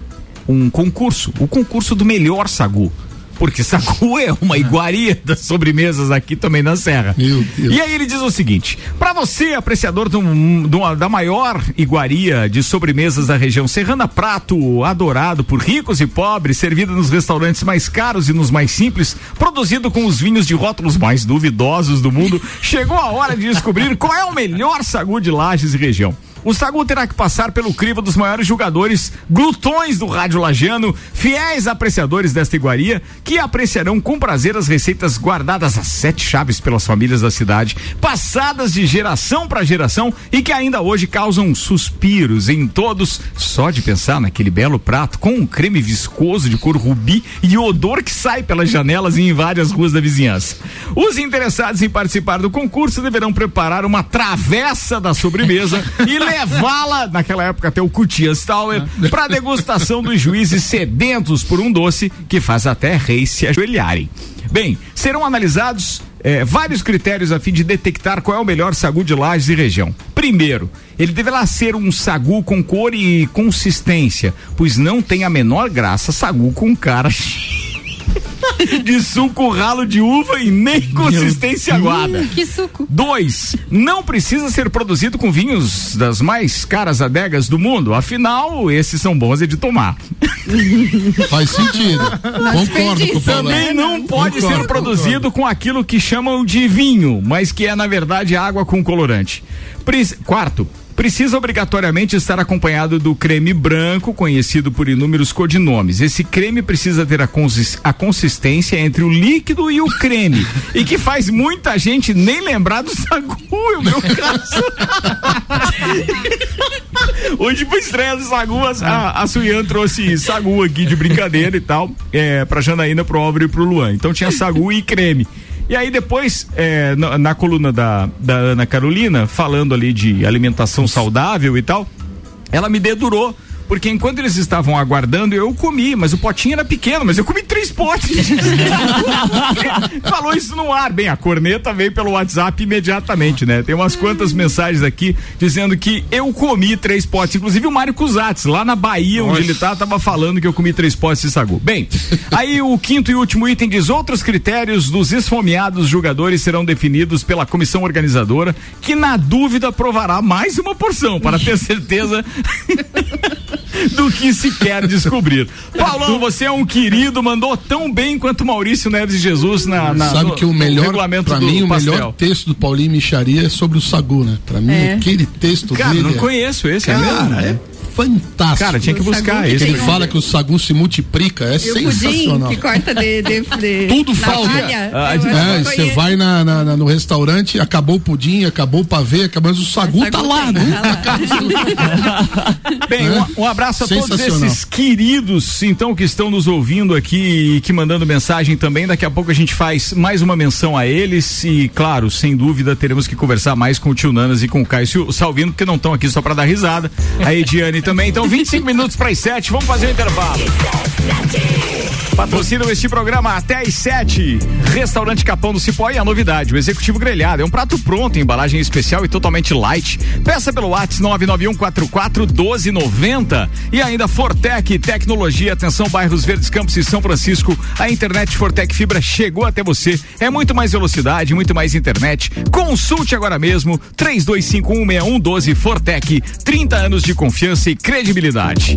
um concurso, o concurso do melhor sagu. Porque sagu é uma iguaria das sobremesas aqui também na Serra. Meu Deus. E aí ele diz o seguinte: para você, apreciador do- do- da maior iguaria de sobremesas da região serrana, prato adorado por ricos e pobres, servido nos restaurantes mais caros e nos mais simples, produzido com os vinhos de rótulos mais duvidosos do mundo, chegou a hora de descobrir qual é o melhor sagu de Lages e região. O Sagu terá que passar pelo crivo dos maiores jogadores glutões do rádio lagiano, fiéis apreciadores desta iguaria, que apreciarão com prazer as receitas guardadas a sete chaves pelas famílias da cidade, passadas de geração para geração e que ainda hoje causam suspiros em todos, só de pensar naquele belo prato com um creme viscoso de cor rubi e odor que sai pelas janelas e invade as ruas da vizinhança. Os interessados em participar do concurso deverão preparar uma travessa da sobremesa e levá-la, naquela época até o Cutias Tower, para degustação dos juízes sedentos por um doce que faz até reis se ajoelharem. Bem, serão analisados eh, vários critérios a fim de detectar qual é o melhor sagu de Lages e região. Primeiro, ele deverá ser um sagu com cor e consistência, pois não tem a menor graça sagu com cara de suco ralo de uva e nem consistência aguada. Que suco. Dois, não precisa ser produzido com vinhos das mais caras adegas do mundo, afinal, esses são bons de tomar. Faz sentido. Concordo com o Paulão. Também não pode Concordo, ser produzido com aquilo que chamam de vinho, mas que é na verdade água com colorante. Pre- Quarto, precisa obrigatoriamente estar acompanhado do creme branco, conhecido por inúmeros codinomes. Esse creme precisa ter a, consis- a consistência entre o líquido e o creme, e que faz muita gente nem lembrar do sagu, o meu caso. Hoje foi estreia do Sagu, a, a Suyan trouxe Sagu aqui de brincadeira e tal, é, pra Janaína, pro Álvaro e pro Luan. Então tinha Sagu e creme. E aí depois, é, na, na coluna da, da Ana Carolina, falando ali de alimentação saudável e tal, ela me dedurou. Porque enquanto eles estavam aguardando, eu comi, mas o potinho era pequeno, mas eu comi três potes. Falou isso no ar. Bem, a corneta veio pelo WhatsApp imediatamente, né? Tem umas quantas mensagens aqui dizendo que eu comi três potes. Inclusive o Mário Cusatz, lá na Bahia, onde ele tá, tava falando que eu comi três potes de sagu. Bem, aí o quinto e último item diz: outros critérios dos esfomeados jogadores serão definidos pela comissão organizadora, que na dúvida aprovará mais uma porção para ter certeza do que se quer descobrir. Paulão, você é um querido, mandou tão bem quanto Maurício Neves de Jesus na, na Sabe no- que o melhor, regulamento pra do mim, o pastel. melhor texto do Paulinho Micharia é sobre o Sagu, né? Pra mim, É. aquele texto Cara, dele. não é- conheço esse, é Cara, mesmo? é fantástico. Cara, tinha que buscar esse. Ele fala que o sagu se multiplica, é E o sensacional. pudim que corta de, de, de Tudo falta. Ah, É, você vai na, na- na- no restaurante, acabou o pudim, acabou o pavê, acabou, mas o sagu, Sagu tá lá, tem, né? tá lá. Bem, um, um abraço a todos esses queridos, então, que estão nos ouvindo aqui e que mandando mensagem também. Daqui a pouco a gente faz mais uma menção a eles e, claro, sem dúvida, teremos que conversar mais com o tio Nanas e com o Caio Salvino, porque não estão aqui só para dar risada. A Ediane também. Então, 25 minutos para as 7, vamos fazer o intervalo. Patrocinam este programa até às 7. Restaurante Capão do Cipó e a novidade, o Executivo Grelhado. É um prato pronto, embalagem especial e totalmente light. Peça pelo WhatsApp 991441290. E ainda Fortec Tecnologia, atenção, bairros Verdes Campos e São Francisco. A internet Fortec Fibra chegou até você. É muito mais velocidade, muito mais internet. Consulte agora mesmo 32516112 Fortec. 30 anos de confiança e credibilidade.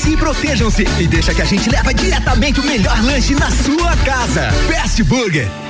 1414. Cuidem-se e protejam-se e deixa que a gente leva diretamente o melhor lanche na sua casa. Fast Burger.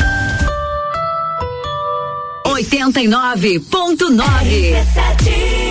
89.9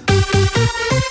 Thank you.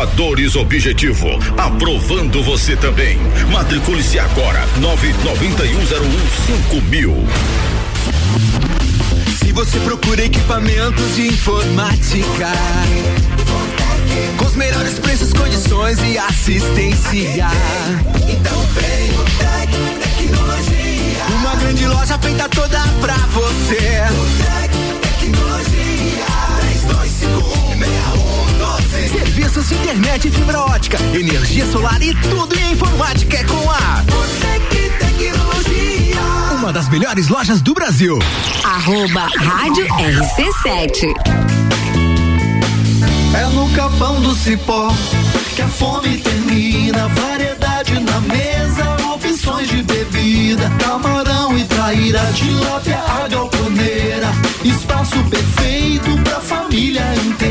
Aprovadores Objetivo, aprovando você também. Matricule-se agora, nove noventa e um zero um cinco mil. Se você procura equipamentos de informática, com os melhores preços, condições e assistência, então vem o Tec Tecnologia. Uma grande loja feita toda pra você. O Tec Tecnologia. 32516112. Serviços de internet e fibra ótica, energia solar e tudo em informática é com a Botec Tecnologia. Uma das melhores lojas do Brasil. Arroba Rádio RC7. É no capão do cipó que a fome termina. Variedade na mesa, opções de bebida, camarão e traíra. tilápia, a galponeira. Espaço perfeito pra família inteira.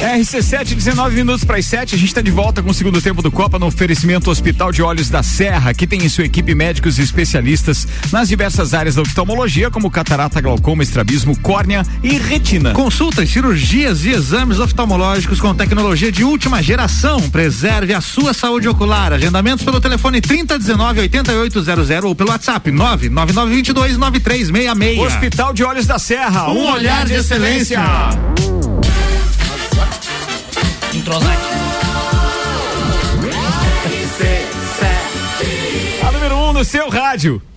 RC7, 19 minutos para as 7. A gente está de volta com o segundo tempo do Copa no oferecimento Hospital de Olhos da Serra, que tem em sua equipe médicos e especialistas nas diversas áreas da oftalmologia, como catarata, glaucoma, estrabismo, córnea e retina. Consultas, cirurgias e exames oftalmológicos com tecnologia de última geração. Preserve a sua saúde ocular. Agendamentos pelo telefone 3019 8800 ou pelo WhatsApp 99922 9366. Hospital de Olhos da Serra, Um olhar de excelência. Entrosate. A número 1 um no seu rádio.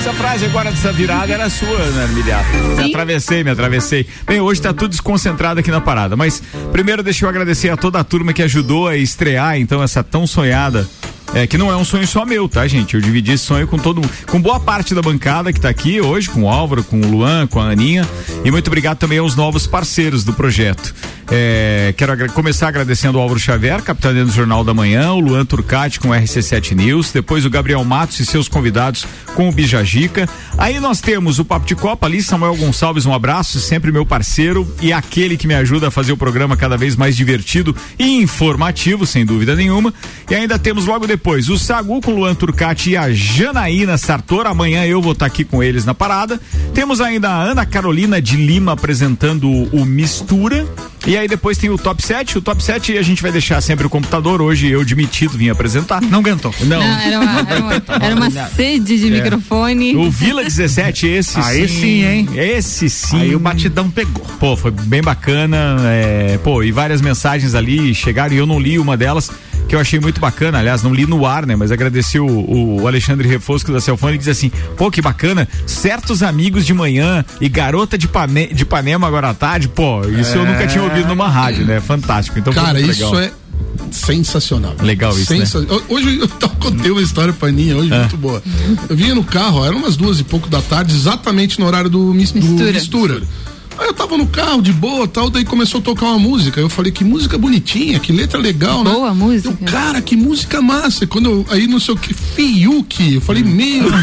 Essa frase agora dessa virada era sua, né, Armiliato? Me atravessei, me atravessei. Bem, hoje tá tudo desconcentrado aqui na parada, mas primeiro deixa eu agradecer a toda a turma que ajudou a estrear, então, essa tão sonhada é, que não é um sonho só meu, tá, gente? Eu dividi esse sonho com todo com boa parte da bancada que tá aqui hoje, com o Álvaro, com o Luan, com a Aninha. E muito obrigado também aos novos parceiros do projeto. É, quero agra- começar agradecendo o Álvaro Xavier, capitão do Jornal da Manhã, o Luan Turcati com o RC7 News, depois o Gabriel Matos e seus convidados com o Bijagica. Aí nós temos o Papo de Copa ali, Samuel Gonçalves, um abraço, sempre meu parceiro e aquele que me ajuda a fazer o programa cada vez mais divertido e informativo, sem dúvida nenhuma. E ainda temos logo depois o Sagu com o Luan Turcati e a Janaína Sartor. Amanhã eu vou estar aqui com eles na parada. Temos ainda a Ana Carolina de Lima apresentando o Mistura. E aí depois tem o top 7. O top 7 a gente vai deixar sempre o computador. Hoje eu demitido vim apresentar. Não aguentou. Não. Não, era uma, era uma, era uma sede de É. microfone. O Vila 17, esse Aí sim, hein? Esse sim. Aí o batidão pegou. Pô, foi bem bacana. é, pô, e várias mensagens ali chegaram e eu não li uma delas que eu achei muito bacana. Aliás, não li no ar, né? Mas agradeci o, o Alexandre Refosco da Celfone e diz assim: pô, que bacana. Certos amigos de manhã e garota de, Pane, de Panema agora à tarde. Pô, isso eu É. nunca tinha ouvido numa rádio, né? Fantástico. Então, Cara, isso legal. é sensacional. Legal isso, né? Sensa- Hoje eu contei uma história pra Aninha hoje Ah. muito boa. Eu vinha no carro, eram umas duas e pouco da tarde, exatamente no horário do, mis- do Mistura. Aí eu tava no carro de boa tal, daí começou a tocar uma música. Eu falei, que música bonitinha, que letra legal, né? Boa música. Eu, cara, que música massa. E Quando eu, aí não sei o que, Fiuk, eu falei, meu.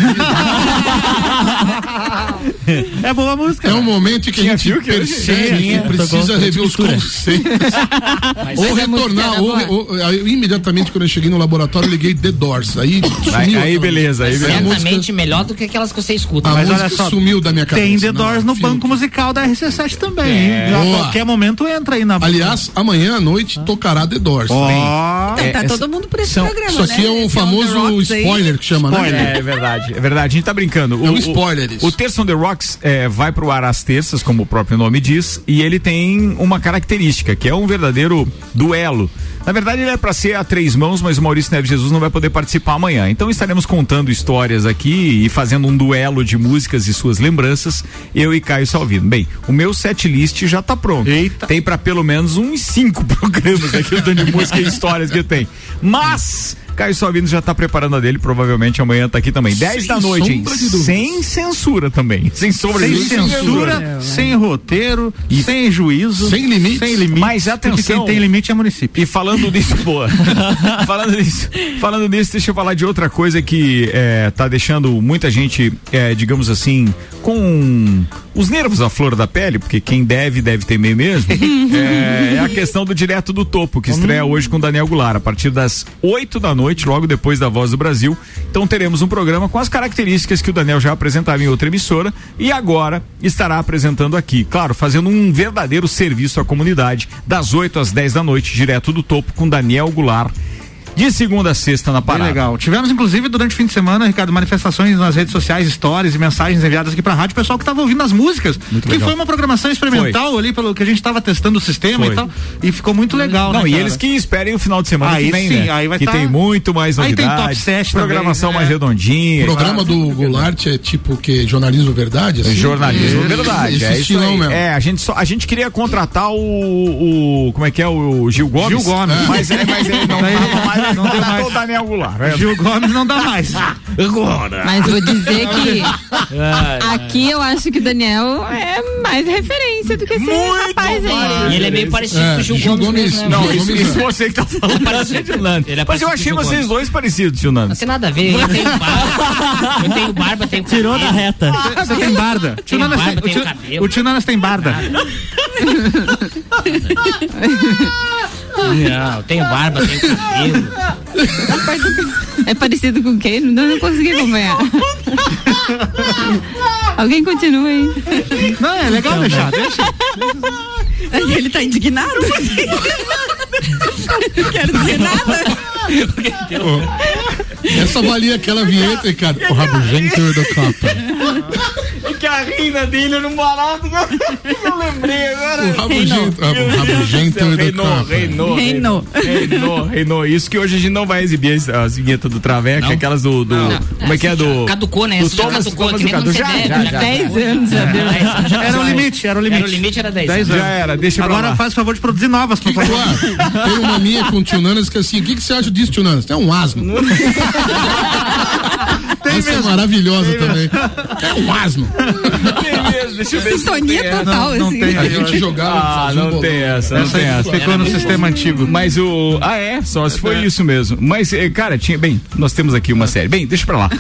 É boa música. É um momento que Tinha a gente Fiuk percebe que precisa rever os conceitos. ou retornar, ou, ou- aí, imediatamente quando eu cheguei no laboratório, eu liguei The Doors. Aí, Aí, sumiu aí aquela beleza, aí beleza. A música- Certamente melhor do que aquelas que você escuta. A Mas olha música só, sumiu da minha cabeça. Tem The não, Doors no Fiuk. banco musical da RC7 também. hein? A qualquer momento entra aí na. Aliás, amanhã à noite tocará The Doors. Ó, Então, tá É, todo mundo por esse são- programa, Isso aqui né? é um Esse famoso Rocks aí. spoiler que chama, né? É, é verdade, é verdade. A gente tá brincando. É um spoiler isso. O Terça on the Rocks é, vai pro ar às terças, como o próprio nome diz, e ele tem uma característica, que é um verdadeiro duelo. Na verdade, ele é para ser a três mãos, mas o Maurício Neves Jesus não vai poder participar amanhã. Então estaremos contando histórias aqui e fazendo um duelo de músicas e suas lembranças, eu e Caio Salvino. Bem, o meu set list já tá pronto. Eita. Tem para pelo menos uns cinco programas aqui de música e histórias que tem. Mas Caio Salvino já tá preparando a dele, provavelmente amanhã tá aqui também. 10 da noite, hein? Sem censura também. Sem sombra sem de dúvida. censura, sem roteiro, sem juízo, Sem limites. sem limite. Mas Porque atenção. quem tem limite é município. E falando nisso, boa. falando nisso, falando nisso, deixa eu falar de outra coisa que é, tá deixando muita gente, é, digamos assim, com os nervos à flor da pele, porque quem deve, deve temer mesmo, é, é a questão do Direto do Topo, que estreia hoje com Daniel Goulart, a partir das 8 da noite, logo depois da Voz do Brasil. Então teremos um programa com as características que o Daniel já apresentava em outra emissora e agora estará apresentando aqui. Claro, fazendo um verdadeiro serviço à comunidade, das 8 às 10 da noite, direto do topo, com Daniel Goulart. De segunda a sexta na Bem parada. legal. Tivemos, inclusive, durante o fim de semana, Ricardo, manifestações nas redes sociais, stories e mensagens enviadas aqui pra rádio, pessoal que tava ouvindo as músicas. que legal. foi uma programação experimental ali, pelo que a gente tava testando o sistema Foi. e tal. E ficou muito legal, Não, né? e cara? eles que esperem o final de semana Aí que vem, sim, né? aí vai que tá- tem muito mais Aí tem top set também, programação né? mais redondinha. O programa do Goulart é tipo o que? Jornalismo verdade? assim? Jornalismo, verdade. Esse é isso estilão aí. mesmo. É, a gente, só, a gente queria contratar o, o. Como é que é? O Gil Gomes. Gil Gomes. Mas, é, mas ele não tava mais, não deu mais. o Daniel Goulart. é. Gil Gomes não dá mais. Agora. Mas vou dizer que aqui eu acho que o Daniel é mais referência do que esse rapaz aí. E ele é meio parecido É, com o Gil, Gil Gomes, Gomes- mesmo, né? Não, Gil isso, Gomes isso não. você que tá falando. parecido. Nando. Ele é Mas eu achei com o Gil vocês Gomes. dois parecidos, tio Nando. Não tem nada a ver. Eu tenho barba. Eu tenho barba, tenho Tirou da cabelo. reta. Você tem barda. Nanas barba, o tio- cabelo. o tio Nanas tem barda. Não, tenho barba, tenho cabelo. É parecido com quem? Não, não consegui acompanhar. Alguém continua aí. Não, é legal deixar, deixa. Ele tá indignado. Não quero dizer nada. Essa valia aquela vinheta, Ricardo. O rabugento do Copa. É que a rina dele no barato eu lembrei agora. O rabugento, o rabugento do Reinou, Copa. reinou, Reinou. reinou, reinou. Isso que hoje a gente não vai exibir as, as vinhetas do Traveco, Não? aquelas do, do como é que é do Caducou, né? do Thomas, caducou, Thomas que nem você Já, já, já. já. 10 anos já deu. Era o limite, era o limite. Era o limite, era 10. 10 Já anos. era, deixa pra Agora faz o favor de produzir novas, por favor. Tem uma minha com o tio Nanas que é assim, o que, que você acha disso, tio Nanas? É um asno. Tem Essa é mesmo. maravilhosa também. É um asno. Tem mesmo, deixa eu ver se Sintonia total, Não, não assim. tem. A gente jogava. Ah, um não bolão. tem essa, não Essa tem aí essa. ficou no sistema antigo. Mas o. Ah, é? Só se foi isso mesmo. Mas, eh, cara, tinha. Bem, nós temos aqui uma série. Bem, deixa pra lá.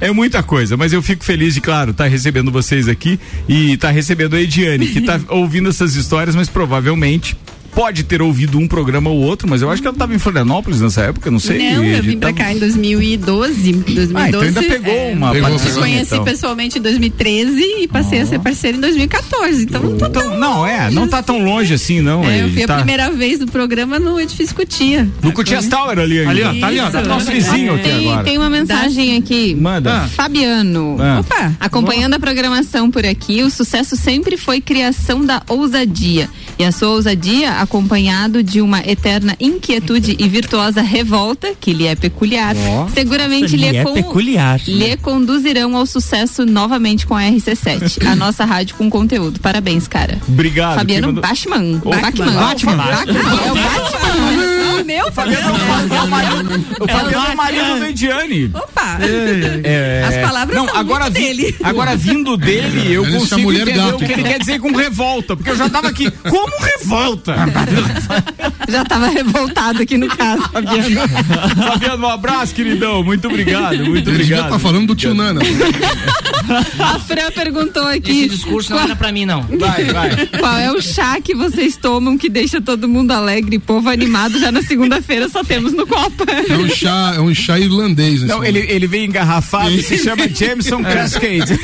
É, é muita coisa, mas eu fico feliz de, claro, estar recebendo vocês aqui e estar recebendo a Ediane, que tá ouvindo essas histórias, mas provavelmente. Pode ter ouvido um programa ou outro, mas eu acho que ela estava em Florianópolis nessa época, não sei. Não, eu vim pra Tava- cá em 2012. 2012 Ah, então ainda pegou é, uma Pegou, Eu participação, conheci então. pessoalmente em 2013 e passei a ser parceira em 2014. Então não tô tão Então, não, é, não tá tão longe assim, não. É, eu fui tá a primeira vez no programa no edifício Cutia. No Cutias Tower ali. Ali, ó, tá ali, ó. Isso. Nosso vizinho aqui Tem, agora. tem uma mensagem aqui. Manda. Fabiano. Ah. Opa! Acompanhando a programação por aqui, o sucesso sempre foi criação da ousadia. E a sua ousadia, acompanhado de uma eterna inquietude e virtuosa revolta, que lhe é peculiar, seguramente Nossa, lhe, lhe é con- peculiar. lhe conduzirão ao sucesso novamente com a RC7, a nossa rádio com conteúdo. Parabéns, cara. Obrigado. Fabiano mandou- Bachmann. Ô, Bachmann. Batman. Bachmann. É o Batman. É o meu, Fabiano é o marido, o Fabiano é o marido do Ediane. Opa! É, As palavras não, são agora muito vi- dele. Agora vindo dele, eu Ele consigo entender gato, o que ele quer dizer com revolta, porque eu já tava aqui. Como revolta? Já tava revoltado aqui no caso, Fabiano. Fabiano, um abraço, queridão. Muito obrigado, muito Ele obrigado. estar falando do tio Nana. A Fran perguntou Esse aqui. discurso não era pra mim, não. Vai, vai. Qual é o chá que vocês tomam que deixa todo mundo alegre e povo animado já na segunda-feira só temos no Copa? É um chá, é um chá irlandês. nesse Não, ele, ele vem engarrafado e se chama Jameson Cascade.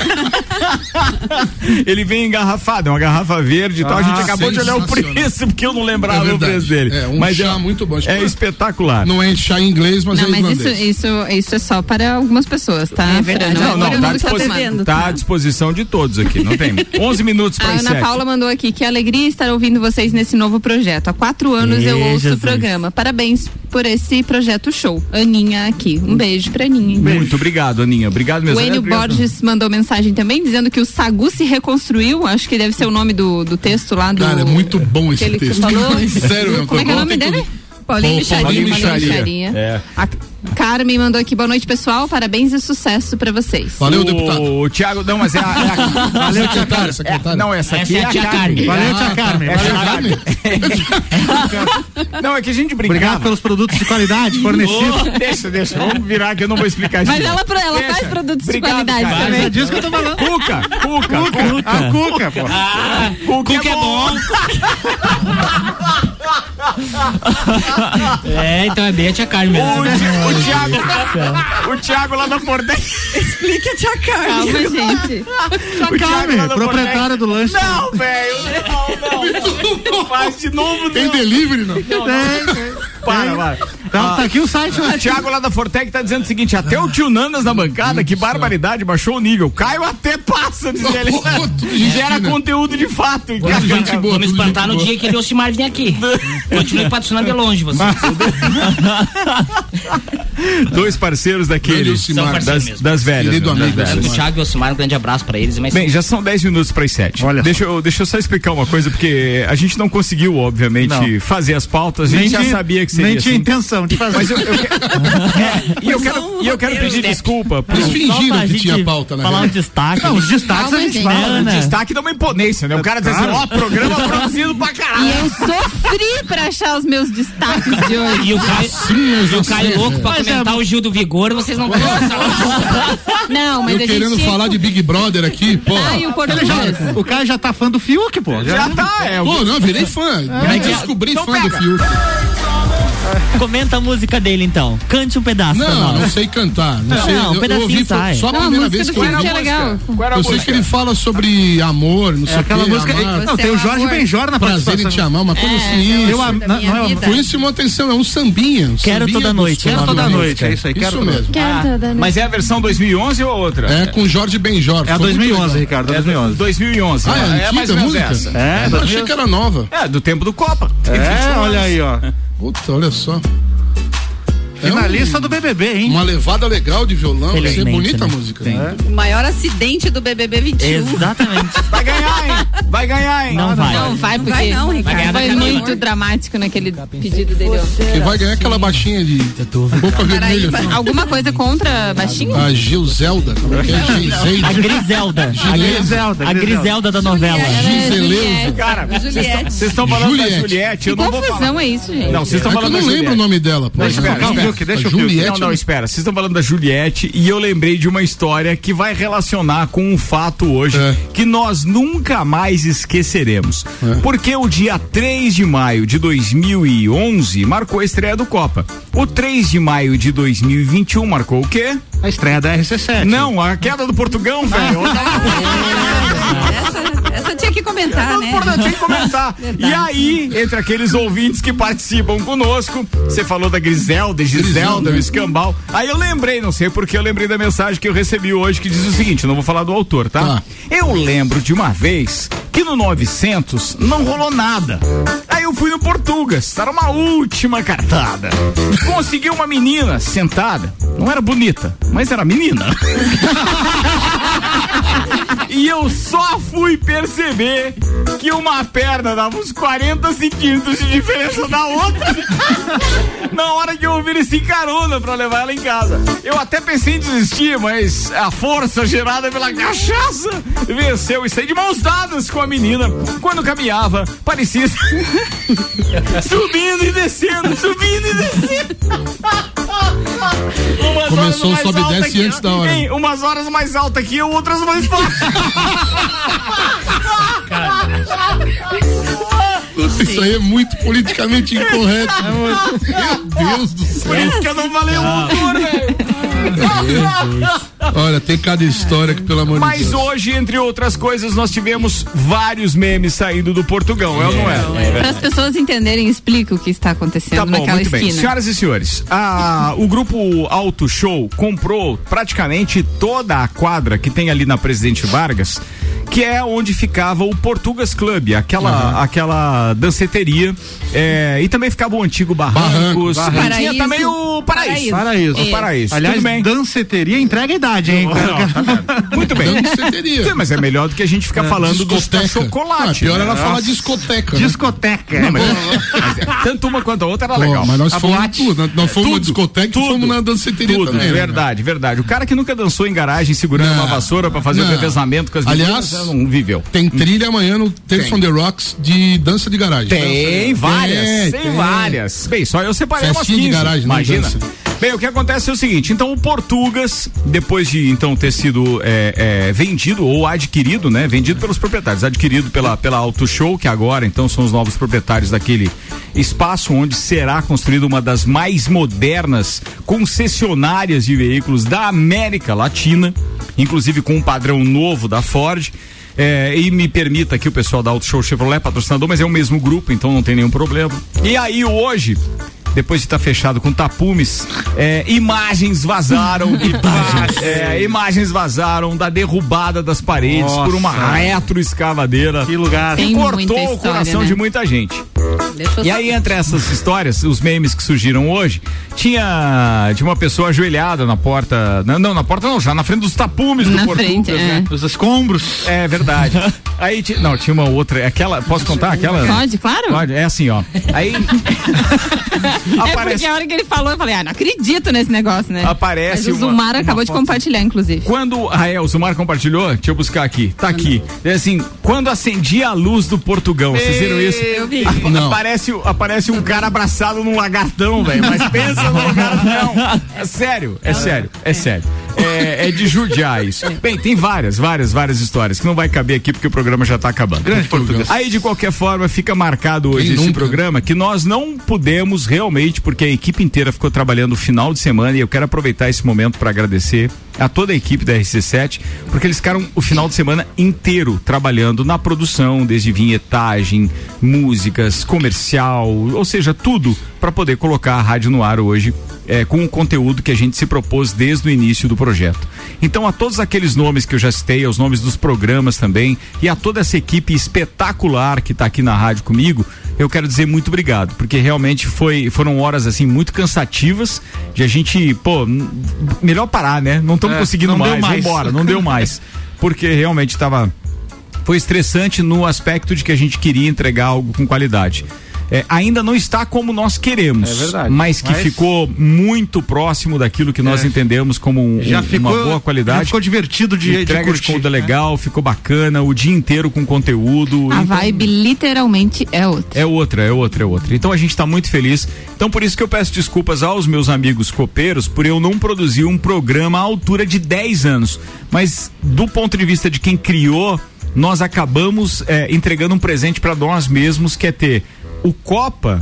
ele vem engarrafado, é uma garrafa verde e tal. A gente Ah, acabou de olhar o preço, porque eu não lembrava É o verdade. preço dele. É, um mas chá é, muito bom. É que- espetacular. Não é chá inglês, mas Não, é mas isso, irlandês. isso, isso é só para algumas pessoas, tá? É verdade. Não, não, todo tá, tá bebendo. tá à disposição de todos aqui, não tem. 11 minutos A para as Ana 7. Paula mandou aqui que alegria estar ouvindo vocês nesse novo projeto. Há quatro anos eu Ê, ouço Jesus. o programa. Parabéns por esse projeto show. Aninha aqui. Um beijo pra Aninha. Muito obrigado, Aninha. Obrigado mesmo. O Enio É, obrigado. Borges mandou mensagem também dizendo que o Sagu se reconstruiu. Acho que deve ser o nome do, do texto lá do. Cara, é muito bom esse texto. falou. Sério. Como é que é o nome dele? Paulinho Charinha. Paulinho Charia. É. A- Carmen mandou aqui, boa noite, pessoal. Parabéns e sucesso pra vocês. Valeu, o, deputado. O Thiago, não, mas é a. É a Valeu, secretária, secretária. não, essa aqui Essa é é, a tia Carmen. Carmen. Valeu, Ah, tia tá. Carmen. É Valeu, Carmen. Não, é que a gente brincava. Obrigado pelos produtos de qualidade fornecidos. Ô, deixa, deixa. Vamos virar que eu não vou explicar Mas direito. ela, ela Deixa. faz produtos de Obrigado, qualidade cara. também. É disso que eu tô falando. Cuca, Cuca, Cuca. A Cuca, pô. Ah, Cuca, Cuca é bom. É, então é bem a tia Carmen mesmo. O, Ti- o Thiago, o Thiago lá da Fortec. Explica, tia Carmen. Calma, gente. O Thiago Carmen, proprietária do lanche. Não, velho, não, não. Faz de novo, Tem não. delivery, não? Para, para. Tá, tá aqui o site. O Thiago lá da Fortec tá dizendo o seguinte: até o tio Nanas na bancada, que barbaridade, baixou o nível. Caio até passa, diz ele. Gera conteúdo de fato. Tudo espantar no dia que ele Ocimar vir aqui. Continue patrocinando de longe, você. Dois parceiros daqueles. São parceiros Das, mesmo. das velhas. Querido né, amigo, das velhas. o Thiago e o Ocimar, um grande abraço pra eles. Mas Bem, já são 10 minutos para as 7. Olha deixa eu, deixa eu só explicar uma coisa, porque a gente não conseguiu, obviamente, Não. fazer as pautas. A gente já tinha- sabia que seria Nem tinha assim. intenção de fazer. Mas eu, eu, que- É, e eu quero, e eu quero pedir desculpa. Por, Eles fingiram que tinha pauta, né? Falar um destaque. Não, os destaques a gente fala. o né? destaque dá uma imponência, né? O cara diz assim, ó, programa produzido pra caralho. E eu sofri pra achar os meus destaques de hoje. E o Caio, e o Caio louco pra é- comentar o Gil do Vigor, vocês não têm noção. Não, mas Eu a gente querendo tinha falar de Big Brother aqui, pô. Ai, o português. O cara já tá fã do Fiuk, pô. Já tá, é. Pô, não, virei fã. Eu descobri Então fã do pega. Fiuk. Comenta a música dele então. Cante um pedaço pra Não, nós. não sei cantar. Não, Não, sei. um eu, eu pedacinho ouvi sai. só a Não, a primeira música vez que eu ouvi. é legal. A Eu sei música? que ele fala sobre amor, não sei o Aquela quê, música. amar, Não, tem o Jorge amor. Benjor na prazer em te amar, uma coisa assim. Eu, da não, não é chamou atenção, é um sambinha. um Quero sambinha toda noite, gostoso. é o nome toda da noite, é isso aí. Quero Isso mesmo. Ah, mas é a versão 2011 ou outra? É com Jorge Benjor. É a ficou muito 2011, legal. Ricardo, É 2011. 2011. Ah, é, mais ou menos música? essa. É, Eu achei que era nova. É, do tempo do Copa. É, olha aí, ó. Puta, olha só. É Finalista um- do BBB, hein? Uma levada legal de violão. Vai ser Felizmente, bonita a né? música. O maior acidente do BBB 21. Exatamente. Vai ganhar, hein? Vai ganhar, hein? Não vai. Não vai, porque vai não, Ricardo. foi muito dramático naquele pedido dele. ó. Que vai ganhar aquela baixinha de boca vermelha. Paraíba. Alguma coisa contra baixinho? A Gilzelda. Como é que é? Giseide. A Griselda. A Giselda, Griselda. A Griselda da novela. Giseleuza. Cara, Juliette. vocês estão falando da Juliette. Juliette, eu Que não confusão é isso, gente? Não, vocês É estão que eu falando não da lembro o Juliette. nome dela. pô. Não, espera, espera. Fiuk, deixa o Fiuk. Juliette. Não, não, espera. Vocês estão falando da Juliette e eu lembrei de uma história que vai relacionar com um fato hoje É. que nós nunca mais esqueceremos. É. Porque o dia 3 de maio de 2011 marcou a estreia do Copa. O 3 de maio de 2021 marcou o quê? A estreia da RC7. Não, a queda do Portugão, velho. Essa, tinha que comentar, né? Importante comentar. E aí, entre aqueles ouvintes que participam conosco, você falou da Griselda, Giselda, Griselda, o escambau. Aí eu lembrei, não sei porque eu lembrei da mensagem que eu recebi hoje que diz o seguinte: não vou falar do autor, tá? Tá. Eu lembro de uma vez que no 900 não rolou nada. Aí eu fui no Portugas, era uma última cartada. Consegui uma menina sentada, não era bonita, mas era menina. E eu só fui perceber que uma perna dava uns 40 centímetros de diferença da outra. Na hora que eu esse carona pra levar ela em casa. Eu até pensei em desistir, mas a força gerada pela cachaça venceu e saí de mãos dadas com a menina. Quando caminhava, parecia subindo e descendo, subindo e descendo. Umas Começou horas sobe e desce antes da hora. Umas horas mais alta que eu, outras mais baixas. Isso aí é muito politicamente incorreto. Meu Deus do céu. Por isso que eu não falei o autor, velho. Olha, tem cada história que, pelo amor de Mas Deus. hoje, entre outras coisas, nós tivemos vários memes saindo do Portugão, é ou não é? Para as pessoas entenderem, explica o que está acontecendo Tá bom, naquela muito bem. esquina. Senhoras e senhores, a- o grupo Auto Show comprou praticamente toda a quadra que tem ali na Presidente Vargas, que é onde ficava o Portugas Club, aquela, Uhum. aquela danceteria. é, e também ficava o antigo Barrancos. Barrancos. E tinha Paraíso. também o Paraíso. Paraíso. O Paraíso. Aliás, Tudo bem. danceteria entrega a idade, hein? Muito bem. Danceteria. Sim, mas é melhor do que a gente ficar falando dos Discoteca. chocolate. Ah, pior né? era falar Nossa. discoteca. né? Discoteca. Não, mas- mas é, tanto uma quanto a outra era Pô, legal. mas nós A fomos boate. tudo, nós- nós fomos na discoteca e fomos na danceteria tudo, também, né, Verdade, verdade. O cara que nunca dançou em garagem segurando uma vassoura pra fazer o Não. revezamento com as Aliás, não viveu. Tem trilha amanhã no Tales from the Rocks de dança de garagem. Tem várias, Tem, tem, tem. várias. Bem, só eu separei umas Festinha de 15, garagem, não imagina. Bem, o que acontece é o seguinte, então o Portugas, depois de então ter sido é, é, vendido ou adquirido, né? Vendido pelos proprietários, adquirido pela, pela Auto Show, que agora então são os novos proprietários daquele espaço onde será construída uma das mais modernas concessionárias de veículos da América Latina, inclusive com um padrão novo da Ford. É, e me permita aqui o pessoal da Auto Show Chevrolet, patrocinador, mas é o mesmo grupo, então não tem nenhum problema. E aí hoje, depois de estar fechado com tapumes, é, imagens vazaram, imagens, é, imagens vazaram da derrubada das paredes Nossa. por uma retroescavadeira Que lugar. que Tem cortou o coração né? de muita gente. Deixa eu E aí, entre essas histórias, os memes que surgiram hoje, tinha, tinha uma pessoa ajoelhada na porta. Não, não, na porta não, já na frente dos tapumes do Na Portugas, frente, né? Os escombros. É verdade. Aí, não, tinha uma outra. Aquela, posso contar? Aquela? Pode, claro. Pode, é assim, ó. Aí. É aparece, porque a hora que ele falou, eu falei, ah, não acredito nesse negócio, né? Aparece Mas o uma- Zumar uma acabou de foto. compartilhar, inclusive. Quando. Ah, é, o Zumar compartilhou? Deixa eu buscar aqui. Tá aqui. É assim, quando acendia a luz do Portugão, vocês viram isso? Eu vi. A- Não. Aparece, aparece um cara abraçado num lagartão, velho. Mas pensa no lagartão. É sério, é sério, é sério. É, é de judiar isso. Bem, tem várias, várias, várias histórias que não vai caber aqui porque o programa já tá acabando. Grande português. Aí, de qualquer forma, fica marcado hoje Quem esse nunca? programa que nós não pudemos realmente, porque a equipe inteira ficou trabalhando o final de semana e eu quero aproveitar esse momento para agradecer a toda a equipe da RC7, porque eles ficaram o final de semana inteiro trabalhando na produção, desde vinhetagem, músicas, comercial, ou seja, tudo para poder colocar a rádio no ar hoje é, com o conteúdo que a gente se propôs desde o início do projeto. Então, a todos aqueles nomes que eu já citei, aos nomes dos programas também, e a toda essa equipe espetacular que está aqui na rádio comigo, eu quero dizer muito obrigado, porque realmente foi, foram horas assim muito cansativas de a gente, pô, melhor parar, né? Não estamos É, conseguindo não deu mais, mais. vambora, não deu mais. Porque realmente estava foi estressante no aspecto de que a gente queria entregar algo com qualidade. É, ainda não está como nós queremos, É verdade. mas que Mas- ficou muito próximo daquilo que nós É. entendemos como um- Já um- ficou, uma boa qualidade. Já ficou divertido de, de Entrega de, curtir. conteúdo legal, ficou bacana, o dia inteiro com conteúdo. A Então, vibe literalmente é outra. é outra, é outra, é outra. Então a gente está muito feliz. Então por isso que eu peço desculpas aos meus amigos copeiros por eu não produzir um programa à altura de 10 anos. Mas do ponto de vista de quem criou, nós acabamos é, entregando um presente para nós mesmos, que é ter o Copa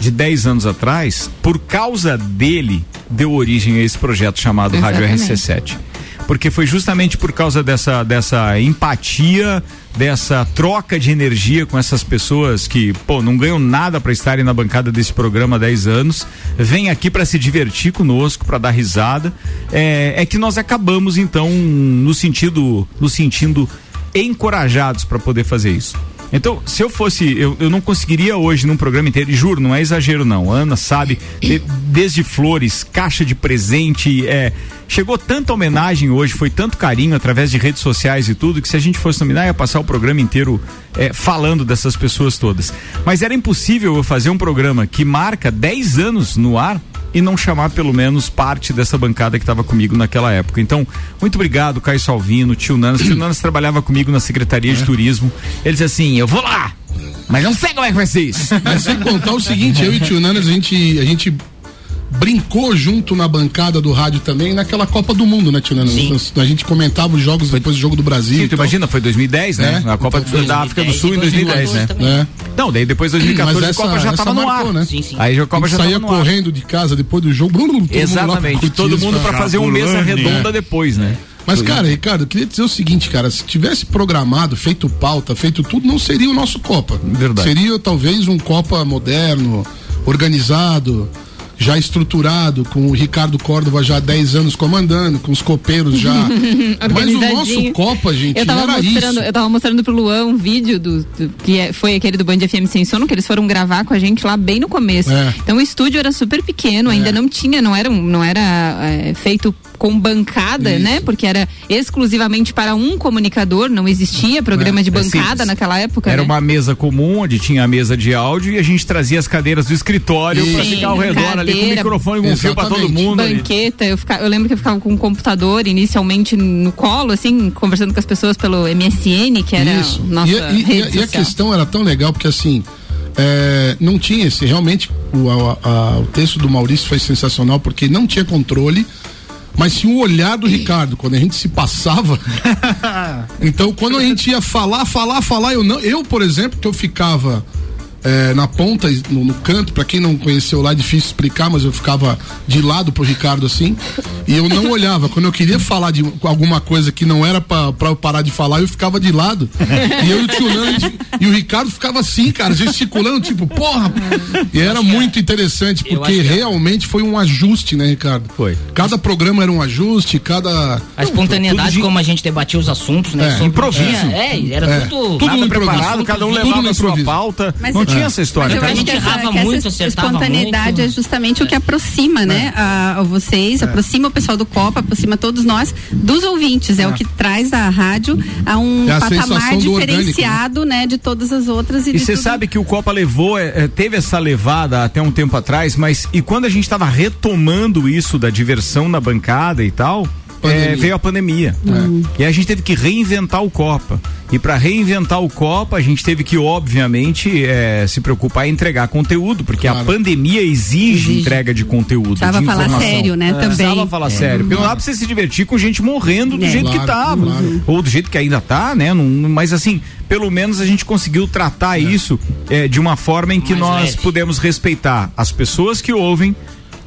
de 10 anos atrás, por causa dele, deu origem a esse projeto chamado Rádio Exatamente. RC7 porque foi justamente por causa dessa, dessa empatia, dessa troca de energia com essas pessoas que, pô, não ganham nada para estarem na bancada desse programa há 10 anos, vem aqui para se divertir conosco, para dar risada, é, é que nós acabamos então no sentido, no sentindo encorajados para poder fazer isso. Então, se eu fosse, eu, eu não conseguiria hoje num programa inteiro, e juro, não é exagero não. Ana sabe, de- desde flores, caixa de presente, é, chegou tanta homenagem hoje, foi tanto carinho através de redes sociais e tudo, que se a gente fosse nominar, ia passar o programa inteiro é, falando dessas pessoas todas. Mas era impossível eu fazer um programa que marca 10 anos no ar e não chamar pelo menos parte dessa bancada que estava comigo naquela época. Então, muito obrigado, Caio Salvino, tio Nanas. Tio Nanas trabalhava comigo na Secretaria de Turismo. Ele disse assim: eu vou lá, mas não sei como é que vai ser isso. Mas sem contar o seguinte, eu e o tio Nanas, a gente, a gente brincou junto na bancada do rádio também naquela Copa do Mundo, né, tio A gente comentava os jogos depois do jogo do Brasil. Sim, e tu imagina, foi 2010, né? É, a Copa então da África do 2010 Sul em e 2010, né? 2014 É. Não, daí depois 2014 Mas a essa, Copa já essa estava no marcou, ar. né? Sim, sim. Aí a Copa a já gente saía no ar. correndo de casa depois do jogo. blum, Exatamente, curtir todo mundo para fazer um mesa redonda é. depois, né? Mas, cara, Ricardo, eu queria dizer o seguinte, cara, se tivesse programado, feito pauta, feito tudo, não seria o nosso Copa. Verdade. Seria talvez um Copa moderno, organizado, já estruturado, com o Ricardo Córdova já há 10 anos comandando, com os copeiros já. Mas o nosso Copa, gente, eu tava era mostrando, isso. Eu tava mostrando pro Luan um vídeo do, do- que é- foi aquele do Band FM Sem Sono, que eles foram gravar com a gente lá bem no começo. É. Então o estúdio era super pequeno, ainda não tinha, não era, não era é, feito com bancada, né? Porque era exclusivamente para um comunicador, não existia programa de É bancada simples. naquela época. Era né? uma mesa comum, onde tinha a mesa de áudio e a gente trazia as cadeiras do escritório Sim, ficar ao redor ali com o cadeira, microfone com fio pra todo mundo. Banqueta, eu, fica- eu lembro que eu ficava com um computador inicialmente no colo, assim, conversando com as pessoas pelo MSN, que era Isso. nossa e, a- e- rede e a- e a questão era tão legal porque assim é, não tinha esse realmente o, a- a- o texto do Maurício foi sensacional porque não tinha controle mas tinha o olhar do Ricardo quando a gente se passava. Então quando a gente ia falar falar falar eu não eu por exemplo que eu ficava é, na ponta, no, no canto, pra quem não conheceu lá, é difícil explicar, mas eu ficava de lado pro Ricardo assim, e eu não olhava. Quando eu queria falar de alguma coisa que não era pra, pra eu parar de falar, eu ficava de lado. E eu e o tio Nando, e o Ricardo ficava assim, cara, gesticulando, tipo, porra. E era muito interessante, porque que- realmente foi um ajuste, né, Ricardo? Foi. Cada programa era um ajuste, cada. A espontaneidade, como a gente debatia os assuntos, né? É, improviso. É, é, era É. tudo. Tudo preparado, cada um levava a sua improviso. pauta. Mas- não É. tinha essa história. Mas eu cara. acho gente que essa, errava que essa muito, acertava espontaneidade muito. é justamente o que aproxima, né, a, a vocês, aproxima o pessoal do Copa, aproxima todos nós dos ouvintes. É, o que traz a rádio a um É a patamar sensação do orgânico, diferenciado, né? de todas as outras. E, E você sabe que o Copa levou, é, é, teve essa levada até um tempo atrás, mas e quando a gente estava retomando isso da diversão na bancada e tal. É, veio a pandemia. E a gente teve que reinventar o Copa. E para reinventar o Copa, a gente teve que, obviamente, é, se preocupar em entregar conteúdo, porque a Claro. pandemia exige, entrega de conteúdo. Precisava de falar sério, né, É. também. Precisava falar sério. Porque não dá pra você se divertir com gente morrendo do É. jeito que Claro, tava. claro. Ou do jeito que ainda tá, né? Não- mas assim, pelo menos a gente conseguiu tratar isso é, de uma forma em que Mais nós leve. pudemos respeitar as pessoas que ouvem,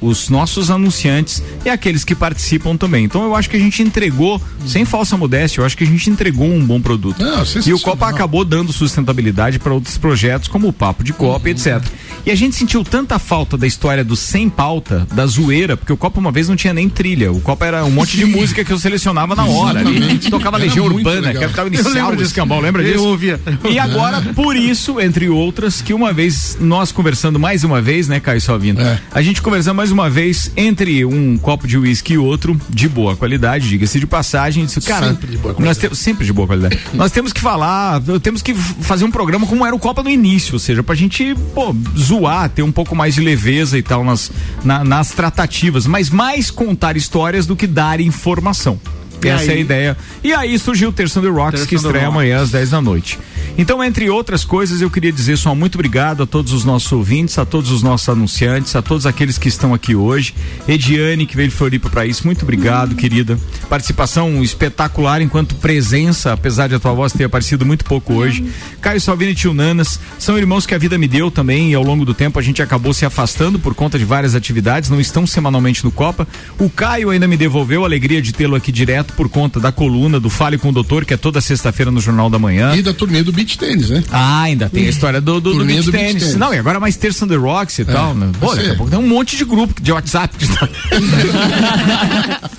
os nossos anunciantes e aqueles que participam também. Então eu acho que a gente entregou, sem falsa modéstia, eu acho que a gente entregou um bom produto. Não, e o. Copa acabou dando sustentabilidade para outros projetos, como o Papo de Copa, etc. E a gente sentiu tanta falta da história do sem pauta, da zoeira, porque o Copa uma vez não tinha nem trilha. O Copa era um monte de música que eu selecionava na hora. Ali. Exatamente. Tocava Era Legião Urbana, legal. capital Eu inicial lembro do disso. escambau, lembra Eu disso? ouvia. E agora, por isso, entre outras, que uma vez nós conversando mais uma vez, né, Caio Salvino? É. A gente conversando mais uma vez entre um copo de uísque e outro, de boa qualidade, diga-se de passagem, disse, cara, Sempre de boa nós qualidade. temos sempre de boa qualidade. nós temos que falar, temos que fazer um programa como era o Copa no início, ou seja, pra gente, pô, zoar, ter um pouco mais de leveza e tal nas, na- nas tratativas, mas mais contar histórias do que dar informação. E Essa é a aí? ideia. E aí surgiu o Terça do Rocks, Terça que estreia Rocks. amanhã às 10 da noite. Então, entre outras coisas, eu queria dizer só muito obrigado a todos os nossos ouvintes, a todos os nossos anunciantes, a todos aqueles que estão aqui hoje. Ediane, que veio de Floripa para isso, muito obrigado, querida. Participação espetacular enquanto presença, apesar de a tua voz ter aparecido muito pouco hoje. Caio Salvini e Tio Nanas são irmãos que a vida me deu também e ao longo do tempo a gente acabou se afastando por conta de várias atividades, não estão semanalmente no Copa. O Caio ainda me devolveu a alegria de tê-lo aqui direto por conta da coluna do Fale com o Doutor, que é toda sexta-feira no Jornal da Manhã. E da turnê do beach tênis, né? Ah, ainda tem a história do, do, do, tênis. tênis. Não, e agora mais Terça on the Rocks e tal, né? Pô, daqui a pouco tem um monte de grupo de WhatsApp. que tá-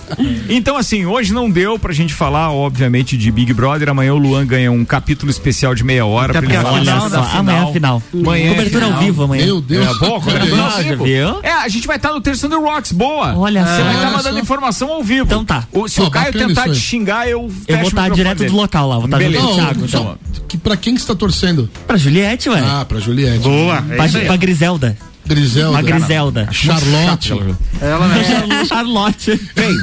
então, assim, hoje não deu pra gente falar, obviamente, de Big Brother. Amanhã o Luan ganha um capítulo especial de meia hora Até pra ele falar final, da né? Amanhã é a final. Amanhã é Cobertura ao final. vivo amanhã. Meu Deus. É, boa, cobertura ao vivo. É, a gente vai estar no Terça on the Rocks, boa. Olha Você vai estar mandando só. informação ao vivo. Então tá. O- se Ó, o Caio tentar te xingar, eu Eu vou o estar microfone direto dele. do local lá, vou estar junto Beleza. Não, Thiago. só- Então. que, pra quem que você tá torcendo? Pra Juliette, ué. Ah, pra Juliette. Boa. Pra, pra Griselda. Griselda. Uma Griselda. Charlotte. Ela mesmo. Charlotte. Bem,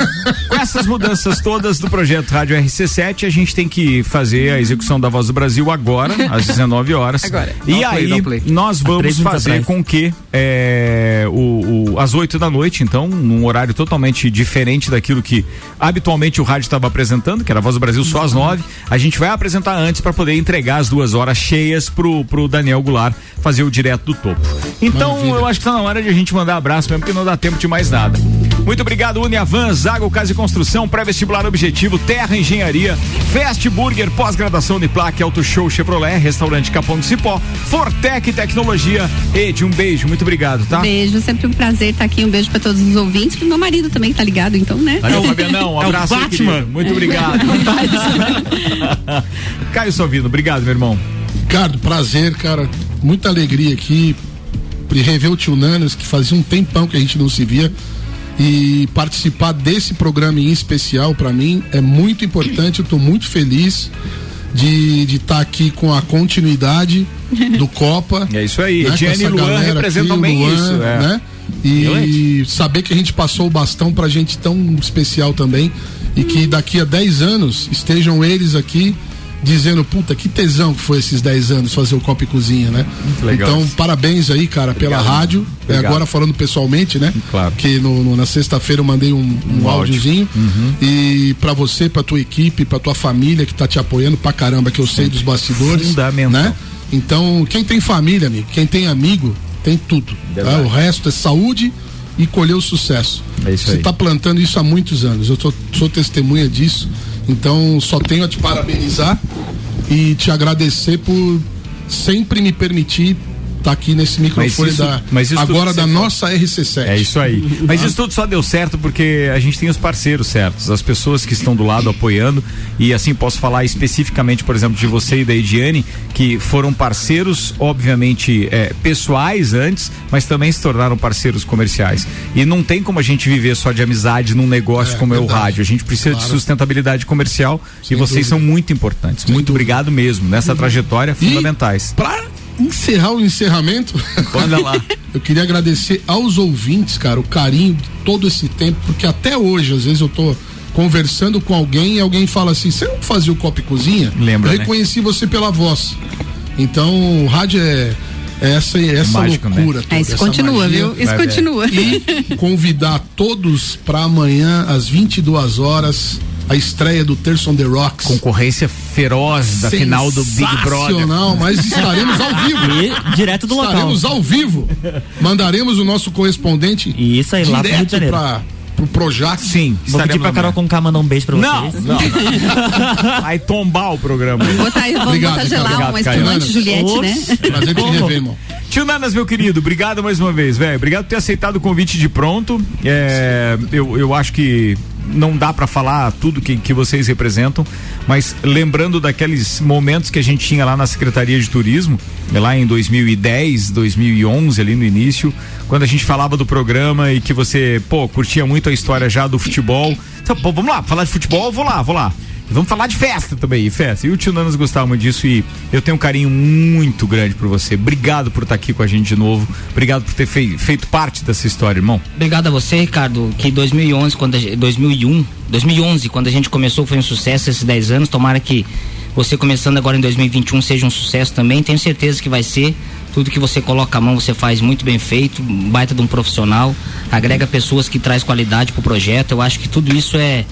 com essas mudanças todas do projeto Rádio RC7, a gente tem que fazer a execução da Voz do Brasil agora, às 19 horas. Agora. E play, aí, play. nós vamos fazer com que é, o, o- às 8 da noite, então, num horário totalmente diferente daquilo que habitualmente o rádio estava apresentando, que era a Voz do Brasil só às 9, a gente vai apresentar antes para poder entregar as duas horas cheias pro, pro Daniel Goulart fazer o direto do topo. Então, Maravilha. Eu acho que tá na hora de a gente mandar abraço mesmo, porque não dá tempo de mais nada. Muito obrigado, Uniavan, Zago Casa e Construção, pré-vestibular objetivo, Terra Engenharia, Fast Burger, pós-graduação Uniplac, Auto Show Chevrolet, Restaurante Capão do Cipó, Fortec Tecnologia. Ed, um beijo, muito obrigado, tá? Beijo, sempre um prazer estar aqui. Um beijo para todos os ouvintes. Pro meu marido também tá ligado, então, né? Valeu, Fabianão, um É o abraço. aí, Batman. querido. Muito obrigado. Caio Sovino, obrigado, meu irmão. Ricardo, prazer, cara. Muita alegria aqui. De Rever o Tio Nanas, que fazia um tempão que a gente não se via. E participar desse programa em especial, para mim, é muito importante. Eu tô muito feliz de estar aqui com a continuidade do Copa. É isso aí. né, Ediane e Luan representam aqui, bem Luan, isso, é. Né? E saber que a gente passou o bastão pra gente tão especial também. E que daqui a 10 anos estejam eles aqui dizendo, puta, que tesão que foi esses 10 anos fazer o Copa e Cozinha, né? Então, parabéns aí, cara, pela Obrigado. rádio. É, agora falando pessoalmente, né? Claro. Que no, no- na sexta-feira eu mandei um, um, Um áudio. áudiozinho. Uhum. E pra você, pra tua equipe, pra tua família que tá te apoiando pra caramba, que eu sei dos bastidores. Fundamental. Né? Então, quem tem família, amigo, quem tem amigo, tem tudo. tá? O resto é saúde e colher o sucesso. É isso Você está plantando isso há muitos anos. Eu tô- sou testemunha disso. Então, só tenho a te parabenizar e te agradecer por sempre me permitir estar aqui nesse microfone isso- da agora da nossa RC7. É isso aí. Mas isso tudo só deu certo porque a gente tem os parceiros certos, as pessoas que estão do lado apoiando. E assim posso falar especificamente, por exemplo, de você e da Ediane, que foram parceiros, obviamente, é, pessoais antes, mas também se tornaram parceiros comerciais. E não tem como a gente viver só de amizade num negócio É, como é o verdade. rádio. A gente precisa de Claro. sustentabilidade comercial e vocês dúvida. são muito importantes. muito obrigado mesmo. Nessa trajetória, fundamentais. Pra encerrar o encerramento, Manda lá. eu queria agradecer aos ouvintes, cara, o carinho de todo esse tempo, porque até hoje, às vezes eu tô conversando com alguém e alguém fala assim: você não fazia o Copa e Cozinha? Lembra, Eu né? reconheci você pela voz. Então, o rádio é. É Essa, essa mágico, né? loucura. É, isso essa continua, magia. viu? Isso Vai ver. continua. E convidar todos para amanhã, às 22 horas, a estreia do Terson The Rocks. Concorrência feroz da final do Big Brother. Sensacional, mas estaremos ao vivo. E direto do local. Estaremos ao vivo. Mandaremos o nosso correspondente E isso aí, lá pro Rio de direto Janeiro. para pro Projac. Sim, Vou pedir pra Carol Conká mandar um beijo pra Não, vocês. não. Vai tombar o programa. Vamos botar, vamos Obrigado, botar gelar Obrigado, uma Caio. espumante Juliette, né? Prazer te rever, irmão. Tio Nanas, meu querido, obrigado mais uma vez, velho. Obrigado por ter aceitado o convite de pronto. É, eu, eu acho que não dá pra falar tudo que, que vocês representam, mas lembrando daqueles momentos que a gente tinha lá na Secretaria de Turismo, lá em 2010, 2011, ali no início, quando a gente falava do programa e que você, pô, curtia muito a história já do futebol. Então, pô, vamos lá, falar de futebol, vou lá, vou lá. Vamos falar de festa também, festa. E o tio Nanas gostava muito disso e eu tenho um carinho muito grande por você. Obrigado por estar aqui com a gente de novo. Obrigado por ter fei- feito parte dessa história, irmão. Obrigado a você, Ricardo, que 2011, quando a gente, 2001, 2011, quando a gente começou, foi um sucesso esses 10 anos. Tomara que você começando agora em 2021 seja um sucesso também. Tenho certeza que vai ser. Tudo que você coloca a mão, você faz muito bem feito, baita de um profissional, agrega pessoas que traz qualidade pro projeto. Eu acho que tudo isso é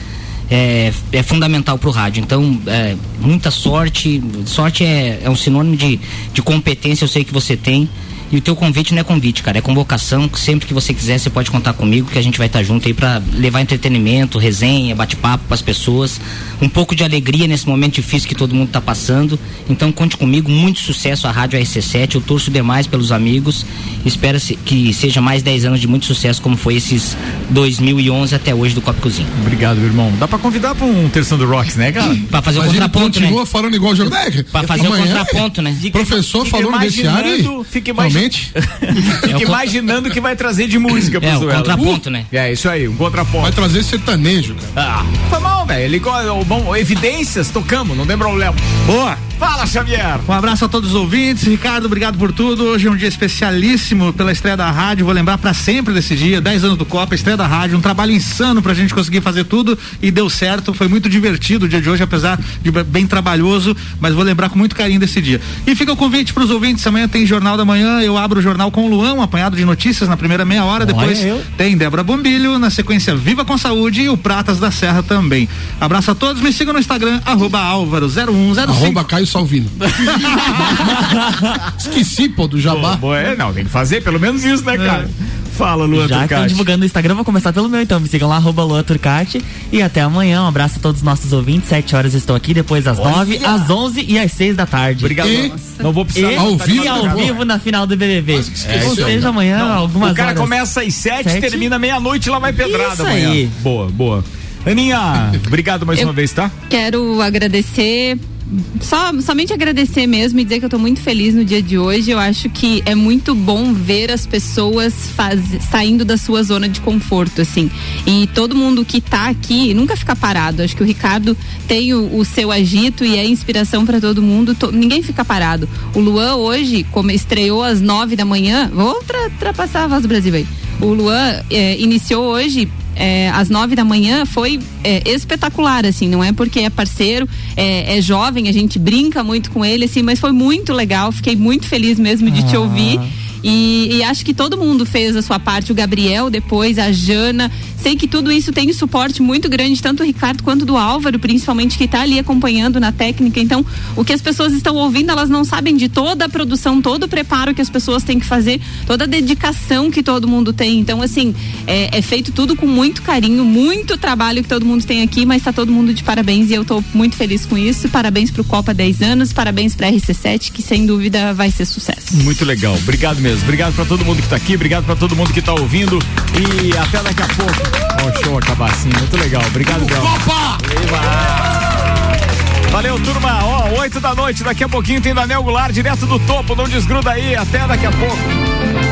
é, é fundamental para o rádio. Então, é, muita sorte. Sorte é, é um sinônimo de, de competência, eu sei que você tem. E o teu convite não é convite, cara, é convocação. que Sempre que você quiser, você pode contar comigo, que a gente vai estar junto aí para levar entretenimento, resenha, bate-papo para as pessoas. Um pouco de alegria nesse momento difícil que todo mundo está passando. Então, conte comigo. Muito sucesso à Rádio RC7. Eu torço demais pelos amigos. Espero se- que seja mais 10 anos de muito sucesso, como foi esses 2011 até hoje do Copa e Cozinha. Obrigado, meu irmão. Dá pra convidar pra um Terção do Rocks, né, cara? Pra fazer o Mas ele contraponto, né? continua falando igual o jogo. Pra fazer o amanhã, contraponto, né? Professor Fica falou no imaginando- vestiário. fica e, Fica É o imaginando o que vai trazer de música pro É, o Zuela. contraponto, né? É, isso aí, um vai contraponto. trazer sertanejo, cara. Ah, foi mal, velho. Ele go- bom, evidências, tocamos, não tem problema. Boa! Fala, Xavier. Um abraço a todos os ouvintes. Ricardo, obrigado por tudo. Hoje é um dia especialíssimo pela estreia da rádio. Vou lembrar pra sempre desse dia, 10 anos do Copa, estreia da rádio, um trabalho insano pra gente conseguir fazer tudo e deu certo. Foi muito divertido o dia de hoje, apesar de bem trabalhoso, mas vou lembrar com muito carinho desse dia. E fica o convite pros ouvintes. Amanhã tem Jornal da Manhã. Eu abro o jornal com o Luan, um apanhado de notícias na primeira meia hora. Depois tem Débora Bombilho, na sequência Viva com Saúde e o Pratas da Serra também. Abraço a todos, me sigam no Instagram, arroba Álvaro0105. Arroba Caio Salvino. Esqueci, pô, do Jabá. Boa, é, não, tem que fazer pelo menos isso, né, cara? Fala, Lua Já que estão Turcati. divulgando no Instagram, vou começar pelo meu, então. Me sigam lá, arroba Lua Turcati. E até amanhã. Um abraço a todos os nossos ouvintes. Sete horas estou aqui, depois às Olha! nove, às onze e às seis da tarde. Obrigado. E, Não vou precisar e, ao vivo, e ao acabou. vivo na final do BBB. É, Ou seja, amanhã, Não, algumas O cara horas. começa às sete, Sete. termina meia-noite e lá vai pedrada Isso amanhã. aí. Boa, boa. Aninha, obrigado mais Eu- uma vez, tá? Quero agradecer. Só, somente agradecer mesmo e dizer que eu tô muito feliz no dia de hoje. Eu acho que é muito bom ver as pessoas faz, saindo da sua zona de conforto, assim. E todo mundo que tá aqui nunca fica parado. Acho que o Ricardo tem o, o seu agito e é inspiração para todo mundo. Ninguém fica parado. O Luan hoje, como estreou às nove da manhã, vou ultra- ultrapassar a voz do Brasil aí. O Luan eh, iniciou hoje é, às nove da manhã foi é, espetacular, assim, não é porque é parceiro, é, é jovem, a gente brinca muito com ele, assim, mas foi muito legal, fiquei muito feliz mesmo de te Ah. ouvir. E, e acho que todo mundo fez a sua parte, o Gabriel depois, a Jana. Sei que tudo isso tem suporte muito grande, tanto do Ricardo quanto do Álvaro, principalmente, que está ali acompanhando na técnica. Então, o que as pessoas estão ouvindo, elas não sabem de toda a produção, todo o preparo que as pessoas têm que fazer, toda a dedicação que todo mundo tem. Então, assim, é, é feito tudo com muito carinho, muito trabalho que todo mundo tem aqui, mas está todo mundo de parabéns e eu estou muito feliz com isso. Parabéns pro Copa 10 anos, parabéns pra RC7, que sem dúvida vai ser sucesso. Muito legal. Obrigado Obrigado pra todo mundo que tá aqui, obrigado pra todo mundo que tá ouvindo. E até daqui a pouco. Ó, o show acabar assim. Muito legal. Obrigado, Bel. Valeu, turma. Ó, 8 da noite. Daqui a pouquinho tem Daniel Goulart direto do topo. Não desgruda aí. Até daqui a pouco.